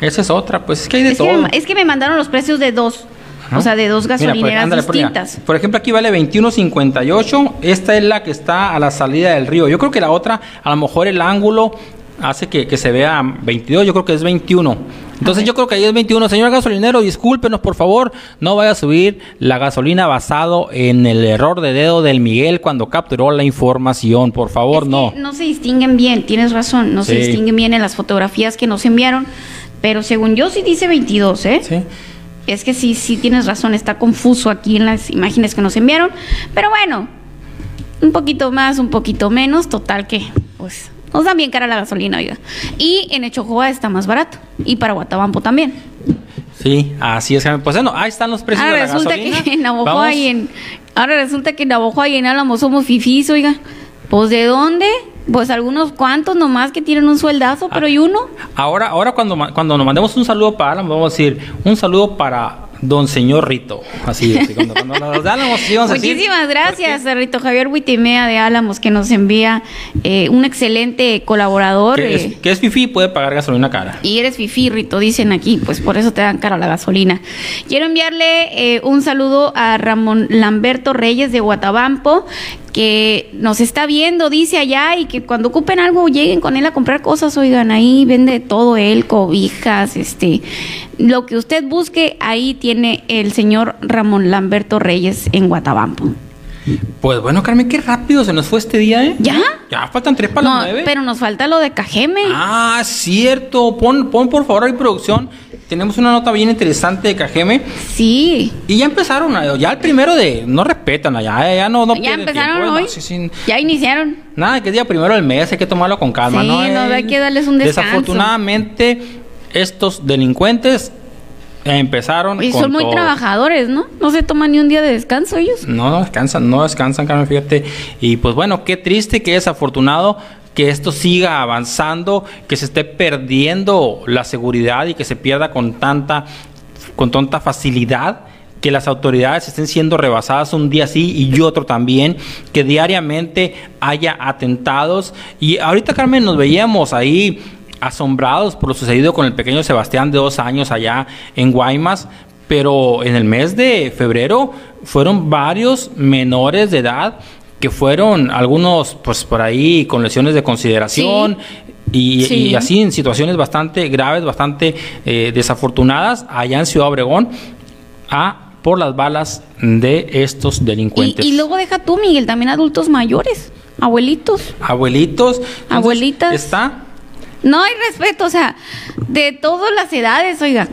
Esa es otra, pues es que hay de todo. es que me mandaron los precios de dos. O sea, de dos gasolineras distintas. Por, ejemplo, aquí vale 21.58. Esta es la que está a la salida del río. Yo creo que la otra, a lo mejor el ángulo hace que, se vea 22. Yo creo que es 21. Entonces yo creo que ahí es 21. Señor gasolinero, discúlpenos por favor, no vaya a subir la gasolina basado en el error de dedo del Miguel cuando capturó la información. Por favor, no. No se distinguen bien, tienes razón, no se distinguen bien en las fotografías que nos enviaron, pero según yo sí dice 22, ¿eh? Sí es que sí, sí tienes razón, está confuso aquí en las imágenes que nos enviaron, pero bueno, un poquito más, un poquito menos, total que, pues, nos da bien cara la gasolina, oiga. Y en Echojoa está más barato, y para Guatabampo también. Sí, así es. Pues bueno, ahí están los precios ahora de la resulta Que en Navojoa y en, ahora resulta que en Navojoa y en Álamo somos fifís, oiga. Pues, ¿de dónde? Pues algunos cuantos nomás que tienen un sueldazo, pero ¿y uno? Ahora, ahora cuando, cuando nos mandemos un saludo para Alan, vamos a decir un saludo para Don Señor Rito. Así, cuando, nos da Muchísimas gracias a Rito Javier Huitimea de Álamos, que nos envía eh, un excelente colaborador. Que es, eh, que es Fifi puede pagar gasolina cara. Y eres Fifi, Rito, dicen aquí, pues por eso te dan cara la gasolina. Quiero enviarle eh, un saludo a Ramón Lamberto Reyes de Guatabampo, que nos está viendo, dice allá, y que cuando ocupen algo lleguen con él a comprar cosas, oigan, ahí vende todo él, cobijas, este, lo que usted busque, ahí tiene el señor Ramón Lamberto Reyes en Guatabampo. Pues bueno, Carmen, qué rápido se nos fue este día, ¿eh? ¿Ya? Ya faltan tres para las nueve. Pero nos falta lo de Cajeme. Ah, cierto. Pon, pon por favor ahí producción. Tenemos una nota bien interesante de Cajeme. Sí. Y ya empezaron, ya el primero de. No respetan allá, ya no. no ya empezaron hoy. Ya iniciaron. Nada, que es día primero del mes, hay que tomarlo con calma, ¿no? Sí, no, hay que darles un descanso. Desafortunadamente, estos delincuentes empezaron. Y son muy trabajadores, ¿no? No se toman ni un día de descanso ellos. No, no descansan, no descansan, Carmen, fíjate. Y pues bueno, qué triste, qué desafortunado que esto siga avanzando, que se esté perdiendo la seguridad y que se pierda con tanta, con tanta facilidad que las autoridades estén siendo rebasadas un día sí y otro también, que diariamente haya atentados. Y ahorita, Carmen, nos veíamos ahí asombrados por lo sucedido con el pequeño Sebastián de dos años allá en Guaymas, pero en el mes de febrero fueron varios menores de edad que fueron algunos pues por ahí con lesiones de consideración Y, así en situaciones bastante graves, bastante eh, desafortunadas allá en Ciudad Obregón a por las balas de estos delincuentes. Y, luego deja tú, Miguel, también adultos mayores, abuelitos. Abuelitos. Abuelitas. Está no hay respeto, o sea, de todas las edades, oiga,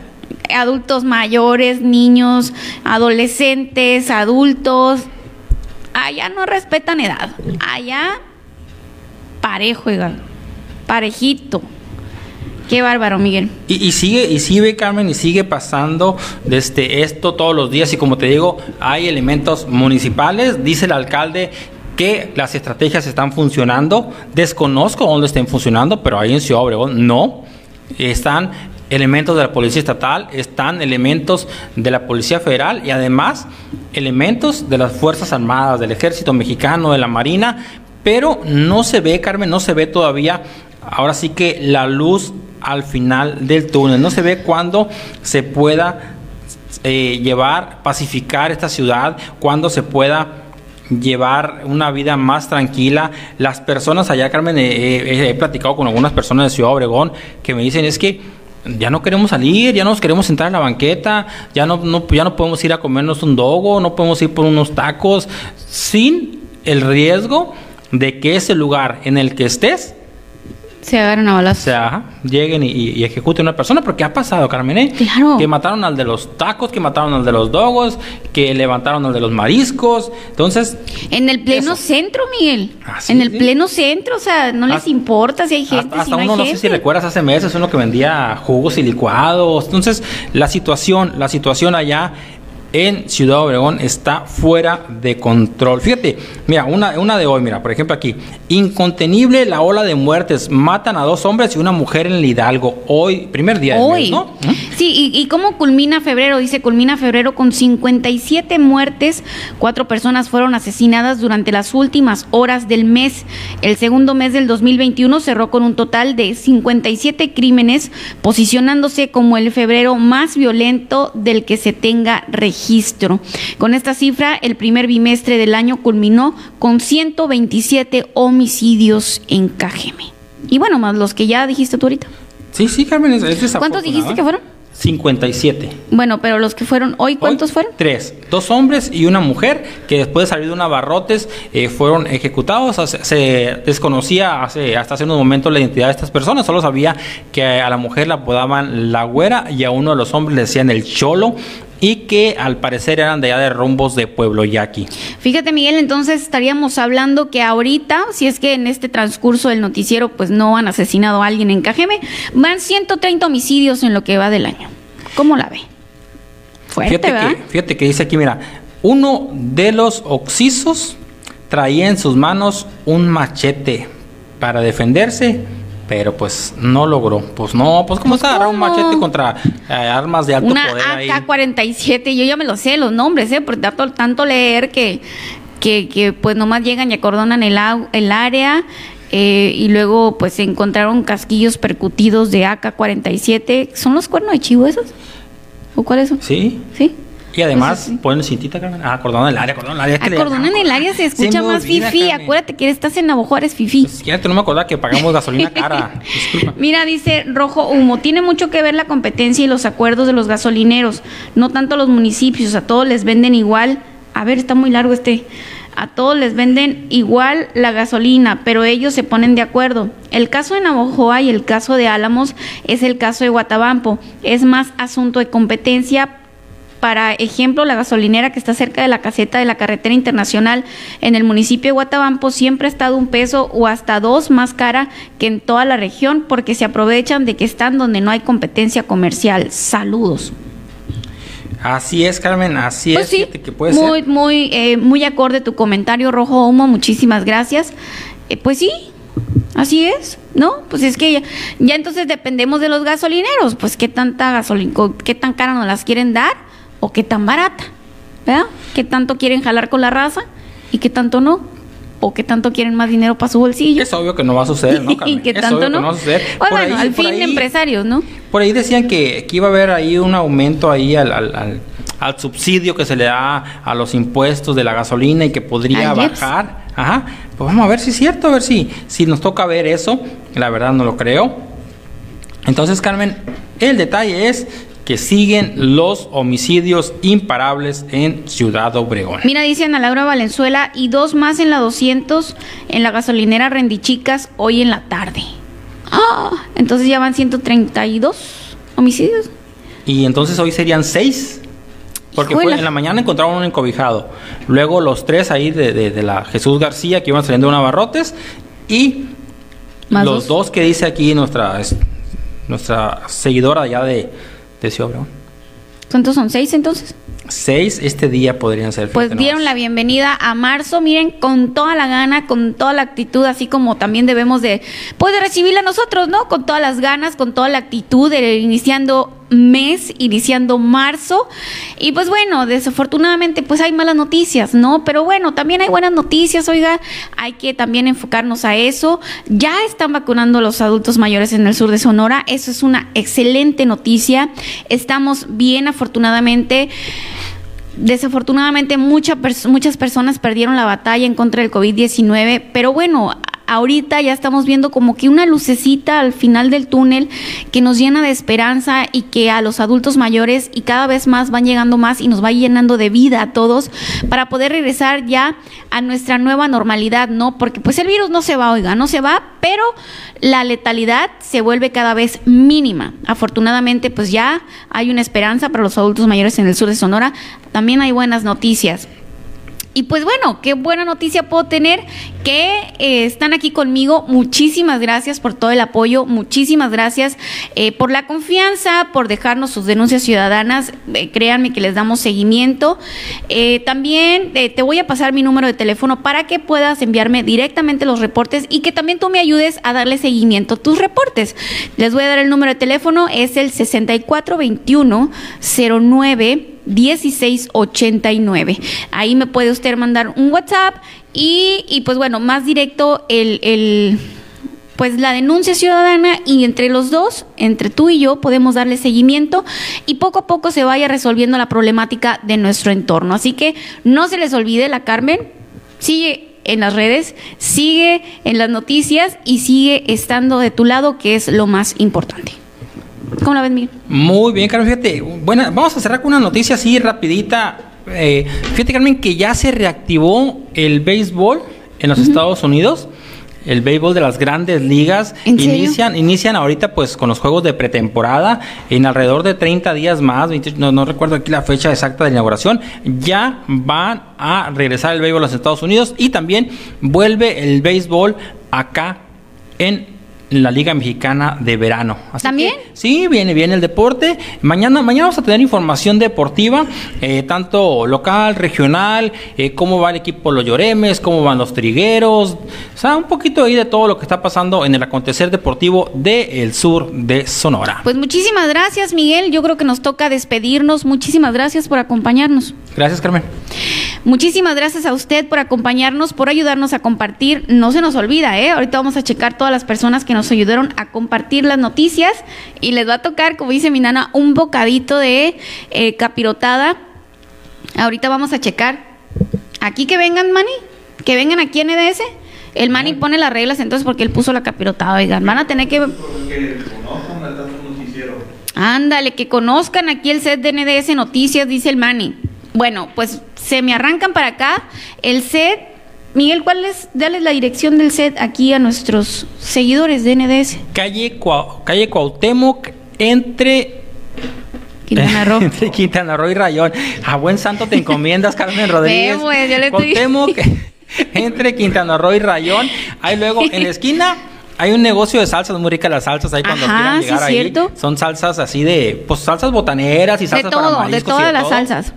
adultos mayores, niños, adolescentes, adultos, allá no respetan edad, allá parejo, parejito. Qué bárbaro, Miguel. Y, sigue, y sigue, Carmen, y sigue pasando desde esto todos los días. Y como te digo, hay elementos municipales. Dice el alcalde que las estrategias están funcionando. Desconozco dónde estén funcionando, pero ahí en Ciudad Obregón no. Están elementos de la Policía Estatal, están elementos de la Policía Federal y además elementos de las Fuerzas Armadas, del Ejército Mexicano, de la Marina, pero no se ve, Carmen, no se ve todavía, ahora sí que la luz al final del túnel, no se ve cuándo se pueda eh, llevar, pacificar esta ciudad, cuando se pueda llevar una vida más tranquila. Las personas allá, Carmen, he platicado con algunas personas de Ciudad Obregón que me dicen es que ya no queremos salir, ya no nos queremos sentar en la banqueta, ya no, ya no podemos ir a comernos un dogo, no podemos ir por unos tacos, sin el riesgo de que ese lugar en el que estés se agarren a balazos. O sea, lleguen y, ejecuten a una persona, porque ha pasado, Carmen, ¿eh? Claro. Que mataron al de los tacos, que mataron al de los dogos, que levantaron al de los mariscos. Entonces. En el pleno centro, Miguel. Ah, en el pleno centro, o sea, no les importa si hay gente. Hasta, si no, uno, no sé si recuerdas hace meses, uno que vendía jugos y licuados. Entonces, la situación, la situación allá en Ciudad Obregón está fuera de control. Fíjate, mira, una, una de hoy, mira, por ejemplo aquí, incontenible la ola de muertes, matan a dos hombres y una mujer en el Hidalgo, hoy, primer día hoy. ¿no? Sí, y, cómo culmina febrero, dice, culmina febrero con 57 muertes, cuatro personas fueron asesinadas durante las últimas horas del mes. El segundo mes del 2021 cerró con un total de 57 crímenes, posicionándose como el febrero más violento del que se tenga registro registro. Con esta cifra, el primer bimestre del año culminó con 127 homicidios en Cajeme. Y bueno, más los que ya dijiste tú ahorita. Sí, sí, Carmen, es, ¿Cuántos dijiste que fueron? 57. Bueno, pero los que fueron hoy, ¿cuántos fueron? Tres. Dos hombres y una mujer que después de salir de un abarrotes eh, fueron ejecutados. Se, desconocía hace, hasta hace unos momentos la identidad de estas personas. Solo sabía que a la mujer la apodaban la güera y a uno de los hombres le decían el cholo y que al parecer eran de allá de rumbos de Pueblo Yaqui. Fíjate Miguel, entonces estaríamos hablando que ahorita, si es que en este transcurso del noticiero pues no han asesinado a alguien en Cajeme, van 130 homicidios en lo que va del año. ¿Cómo la ve? Fuerte, fíjate ¿verdad? Que, fíjate que dice aquí, mira, uno de los oxisos traía en sus manos un machete para defenderse pero pues no logró. Pues no, pues cómo está agarrar un machete contra eh, armas de alto Una poder AK-47, yo ya me lo sé, los nombres, ¿eh? Por tanto, tanto leer que, que, que pues nomás llegan y acordonan el, el área. Eh, y luego pues se encontraron casquillos percutidos de AK-47. ¿Son los cuernos de chivo esos? ¿O cuáles son? Sí. ¿Sí? Y además, ponen cintita, Carmen. Ah, cordón en el área, cordón en el área. Cordón en el área se escucha más fifi. Acuérdate que estás en Navajo, eres fifi. Pues, no me acordaba que pagamos gasolina *laughs* cara. Disculpa. Mira, dice Rojo Humo, tiene mucho que ver la competencia y los acuerdos de los gasolineros. No tanto los municipios, a todos les venden igual. A ver, está muy largo este. A todos les venden igual la gasolina, pero ellos se ponen de acuerdo. El caso de Navojoa y el caso de Álamos es el caso de Guatabampo. Es más asunto de competencia para ejemplo, la gasolinera que está cerca de la caseta de la carretera internacional en el municipio de Guatabampo siempre ha estado un peso o hasta dos más cara que en toda la región porque se aprovechan de que están donde no hay competencia comercial. Saludos. Así es, Carmen, así pues es. que puede muy, ser. muy, eh, muy acorde tu comentario, Rojo Humo. Muchísimas gracias. Eh, pues sí, Así es, ¿no? Pues es que ya, ya, entonces dependemos de los gasolineros, pues qué tanta gasolina, qué tan cara nos las quieren dar o qué tan barata, ¿verdad? ¿Qué tanto quieren jalar con la raza y qué tanto no? ¿O qué tanto quieren más dinero para su bolsillo? Es obvio que no va a suceder, ¿no, *laughs* ¿Y qué tanto no? Bueno, al fin de empresarios, ¿no? Por ahí decían que, que, iba a haber ahí un aumento ahí al, al, al, subsidio que se le da a los impuestos de la gasolina y que podría bajar. Ajá, pues vamos a ver si es cierto, a ver si, si nos toca ver eso. La verdad no lo creo. Entonces, Carmen, el detalle es que siguen los homicidios imparables en Ciudad Obregón. Mira, dice Ana Laura Valenzuela, y dos más en la 200 en la gasolinera Rendichicas hoy en la tarde. ¡Ah! Entonces ya van 132 homicidios. Y entonces hoy serían seis. Porque fue, en la mañana encontraron un encobijado. Luego los tres ahí de, la Jesús García que iban saliendo de un abarrotes. Y los dos? que dice aquí nuestra, nuestra seguidora ya de, ¿Cuántos son? ¿Seis entonces? Seis este día podrían ser. Pues dieron la bienvenida a marzo, miren, con toda la gana, con toda la actitud, así como también debemos de, pues recibirla nosotros, ¿no? Con todas las ganas, con toda la actitud, iniciando mes, iniciando marzo. Y pues bueno, desafortunadamente pues hay malas noticias, ¿no? Pero bueno, también hay buenas noticias, oiga, hay que también enfocarnos a eso. Ya están vacunando los adultos mayores en el sur de Sonora, eso es una excelente noticia. Estamos bien afortunadamente. Desafortunadamente muchas personas perdieron la batalla en contra del COVID-19, pero bueno, ahorita ya estamos viendo como que una lucecita al final del túnel que nos llena de esperanza y que a los adultos mayores y cada vez más van llegando más y nos va llenando de vida a todos para poder regresar ya a nuestra nueva normalidad, ¿no? Porque pues el virus no se va, oiga, no se va, pero la letalidad se vuelve cada vez mínima. Afortunadamente pues ya hay una esperanza para los adultos mayores en el sur de Sonora. También hay buenas noticias. Y pues bueno, qué buena noticia puedo tener que eh, están aquí conmigo. Muchísimas gracias por todo el apoyo, muchísimas gracias eh, por la confianza, por dejarnos sus denuncias ciudadanas. Eh, créanme que les damos seguimiento. también te voy a pasar mi número de teléfono para que puedas enviarme directamente los reportes y que también tú me ayudes a darle seguimiento a tus reportes. Les voy a dar el número de teléfono, es el 6421 09 1689. Ahí me puede usted mandar un WhatsApp y, y pues bueno, más directo el, el, pues la denuncia ciudadana y entre los dos, entre tú y yo, podemos darle seguimiento y poco a poco se vaya resolviendo la problemática de nuestro entorno. Así que no se les olvide la Carmen, sigue en las redes, sigue en las noticias y sigue estando de tu lado, que es lo más importante. ¿Cómo la ves, Miguel? Muy bien, Carmen. Fíjate, bueno, vamos a cerrar con una noticia así rapidita. Eh, fíjate, Carmen, que ya se reactivó el béisbol en los Estados Unidos. El béisbol de las grandes ligas inician inician ahorita pues con los juegos de pretemporada en alrededor de 30 días más, no, no recuerdo aquí la fecha exacta de inauguración, ya van a regresar el béisbol a los Estados Unidos y también vuelve el béisbol acá en la Liga Mexicana de Verano. ¿También? sí, viene bien el deporte. Mañana, mañana vamos a tener información deportiva, eh, tanto local, regional, eh, cómo va el equipo Los Lloremes, cómo van los Trigueros, o sea, un poquito ahí de todo lo que está pasando en el acontecer deportivo del sur de Sonora. Pues muchísimas gracias, Miguel. Yo creo que nos toca despedirnos. Muchísimas gracias por acompañarnos. Gracias, Carmen. Muchísimas gracias a usted por acompañarnos, por ayudarnos a compartir. No se nos olvida, ¿eh? Ahorita vamos a checar todas las personas que nos ayudaron a compartir las noticias y les va a tocar, como dice mi nana, un bocadito de eh, capirotada. Ahorita vamos a checar. Aquí que vengan, Mani, que vengan aquí en EDS. El Mani pone las reglas entonces porque él puso la capirotada, oigan, van a tener que... Ándale, que conozcan aquí el set de NDS Noticias, dice el Mani. Bueno, pues se me arrancan para acá. El set Miguel, ¿cuál es? Dale la dirección del set aquí a nuestros seguidores de NDS. Calle, calle Cuauhtémoc, entre Quintana Roo. *laughs* entre Quintana Roo y Rayón. A buen santo te encomiendas, *laughs* Carmen Rodríguez. pues, yo le Cuauhtémoc, *laughs* entre Quintana Roo y Rayón. Ahí luego, en la esquina... Hay un negocio de salsas, muy ricas las salsas ahí cuando quieran llegar ahí. ¿cierto? Son salsas así de, pues salsas botaneras y salsas de todo, De todas las salsas.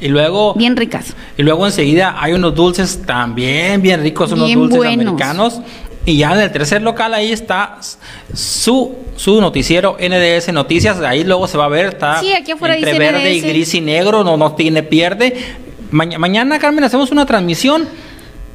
Y luego. Bien ricas. Y luego enseguida hay unos dulces también bien ricos, unos dulces americanos. Y ya en el tercer local ahí está su, su noticiero NDS Noticias. Ahí luego se va a ver, está sí, aquí afuera entre verde y gris y negro, no, no tiene pierde. mañana, Carmen, hacemos una transmisión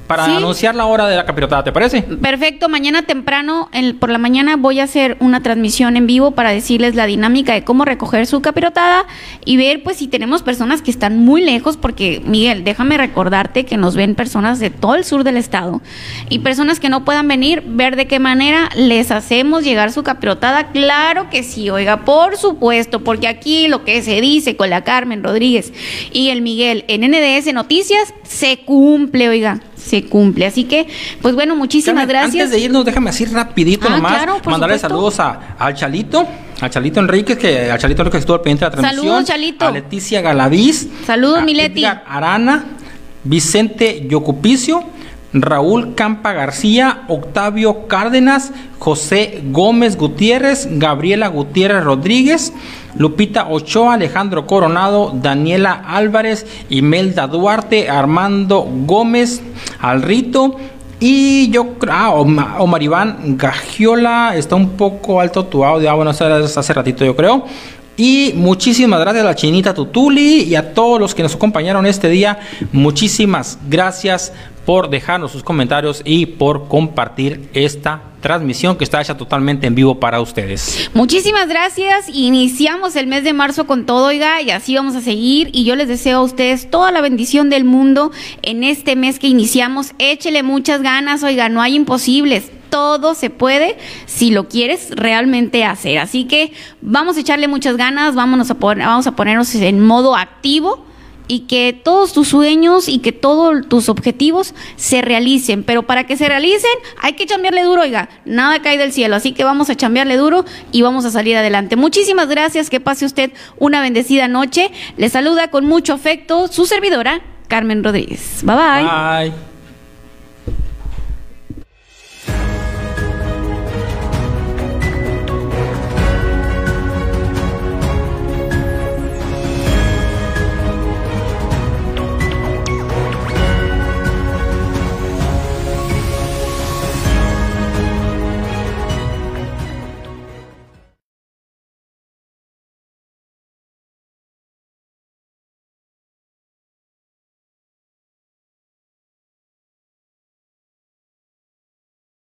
para anunciar la hora de la capirotada, ¿te parece? Perfecto, mañana temprano, por la mañana voy a hacer una transmisión en vivo para decirles la dinámica de cómo recoger su capirotada y ver pues si tenemos personas que están muy lejos, porque Miguel, déjame recordarte que nos ven personas de todo el sur del estado y personas que no puedan venir, ver de qué manera les hacemos llegar su capirotada. Claro que sí, oiga, por supuesto, porque aquí lo que se dice con la Carmen Rodríguez y el Miguel en NDS Noticias se cumple, oiga se cumple. Así que, pues bueno, muchísimas gracias. Antes de irnos, déjame así rapidito ah, nomás, mandarle saludos a, al Chalito, a Chalito Enríquez, que al Chalito Enríquez estuvo al pendiente de la transmisión. Saludos, Chalito. A Leticia Galaviz. Saludos, Mileti. Arana, Vicente Yocupicio, Raúl Campa García, Octavio Cárdenas, José Gómez Gutiérrez, Gabriela Gutiérrez Rodríguez, Lupita Ochoa, Alejandro Coronado, Daniela Álvarez, Imelda Duarte, Armando Gómez, Alrito. Y yo creo, ah, Omar Iván Gagiola, está un poco alto tu audio, ah, bueno, hace ratito yo creo. Y muchísimas gracias a la chinita Tutuli y a todos los que nos acompañaron este día. Muchísimas gracias por dejarnos sus comentarios y por compartir esta transmisión que está hecha totalmente en vivo para ustedes. Muchísimas gracias. Iniciamos el mes de marzo con todo, oiga, y así vamos a seguir. Y yo les deseo a ustedes toda la bendición del mundo en este mes que iniciamos. Échele muchas ganas, oiga, no hay imposibles todo se puede si lo quieres realmente hacer. Así que vamos a echarle muchas ganas, vámonos a vamos a ponernos en modo activo y que todos tus sueños y que todos tus objetivos se realicen. Pero para que se realicen hay que chambearle duro, oiga, nada cae del cielo. Así que vamos a chambearle duro y vamos a salir adelante. Muchísimas gracias, que pase usted una bendecida noche. Le saluda con mucho afecto su servidora, Carmen Rodríguez. Bye bye. Bye.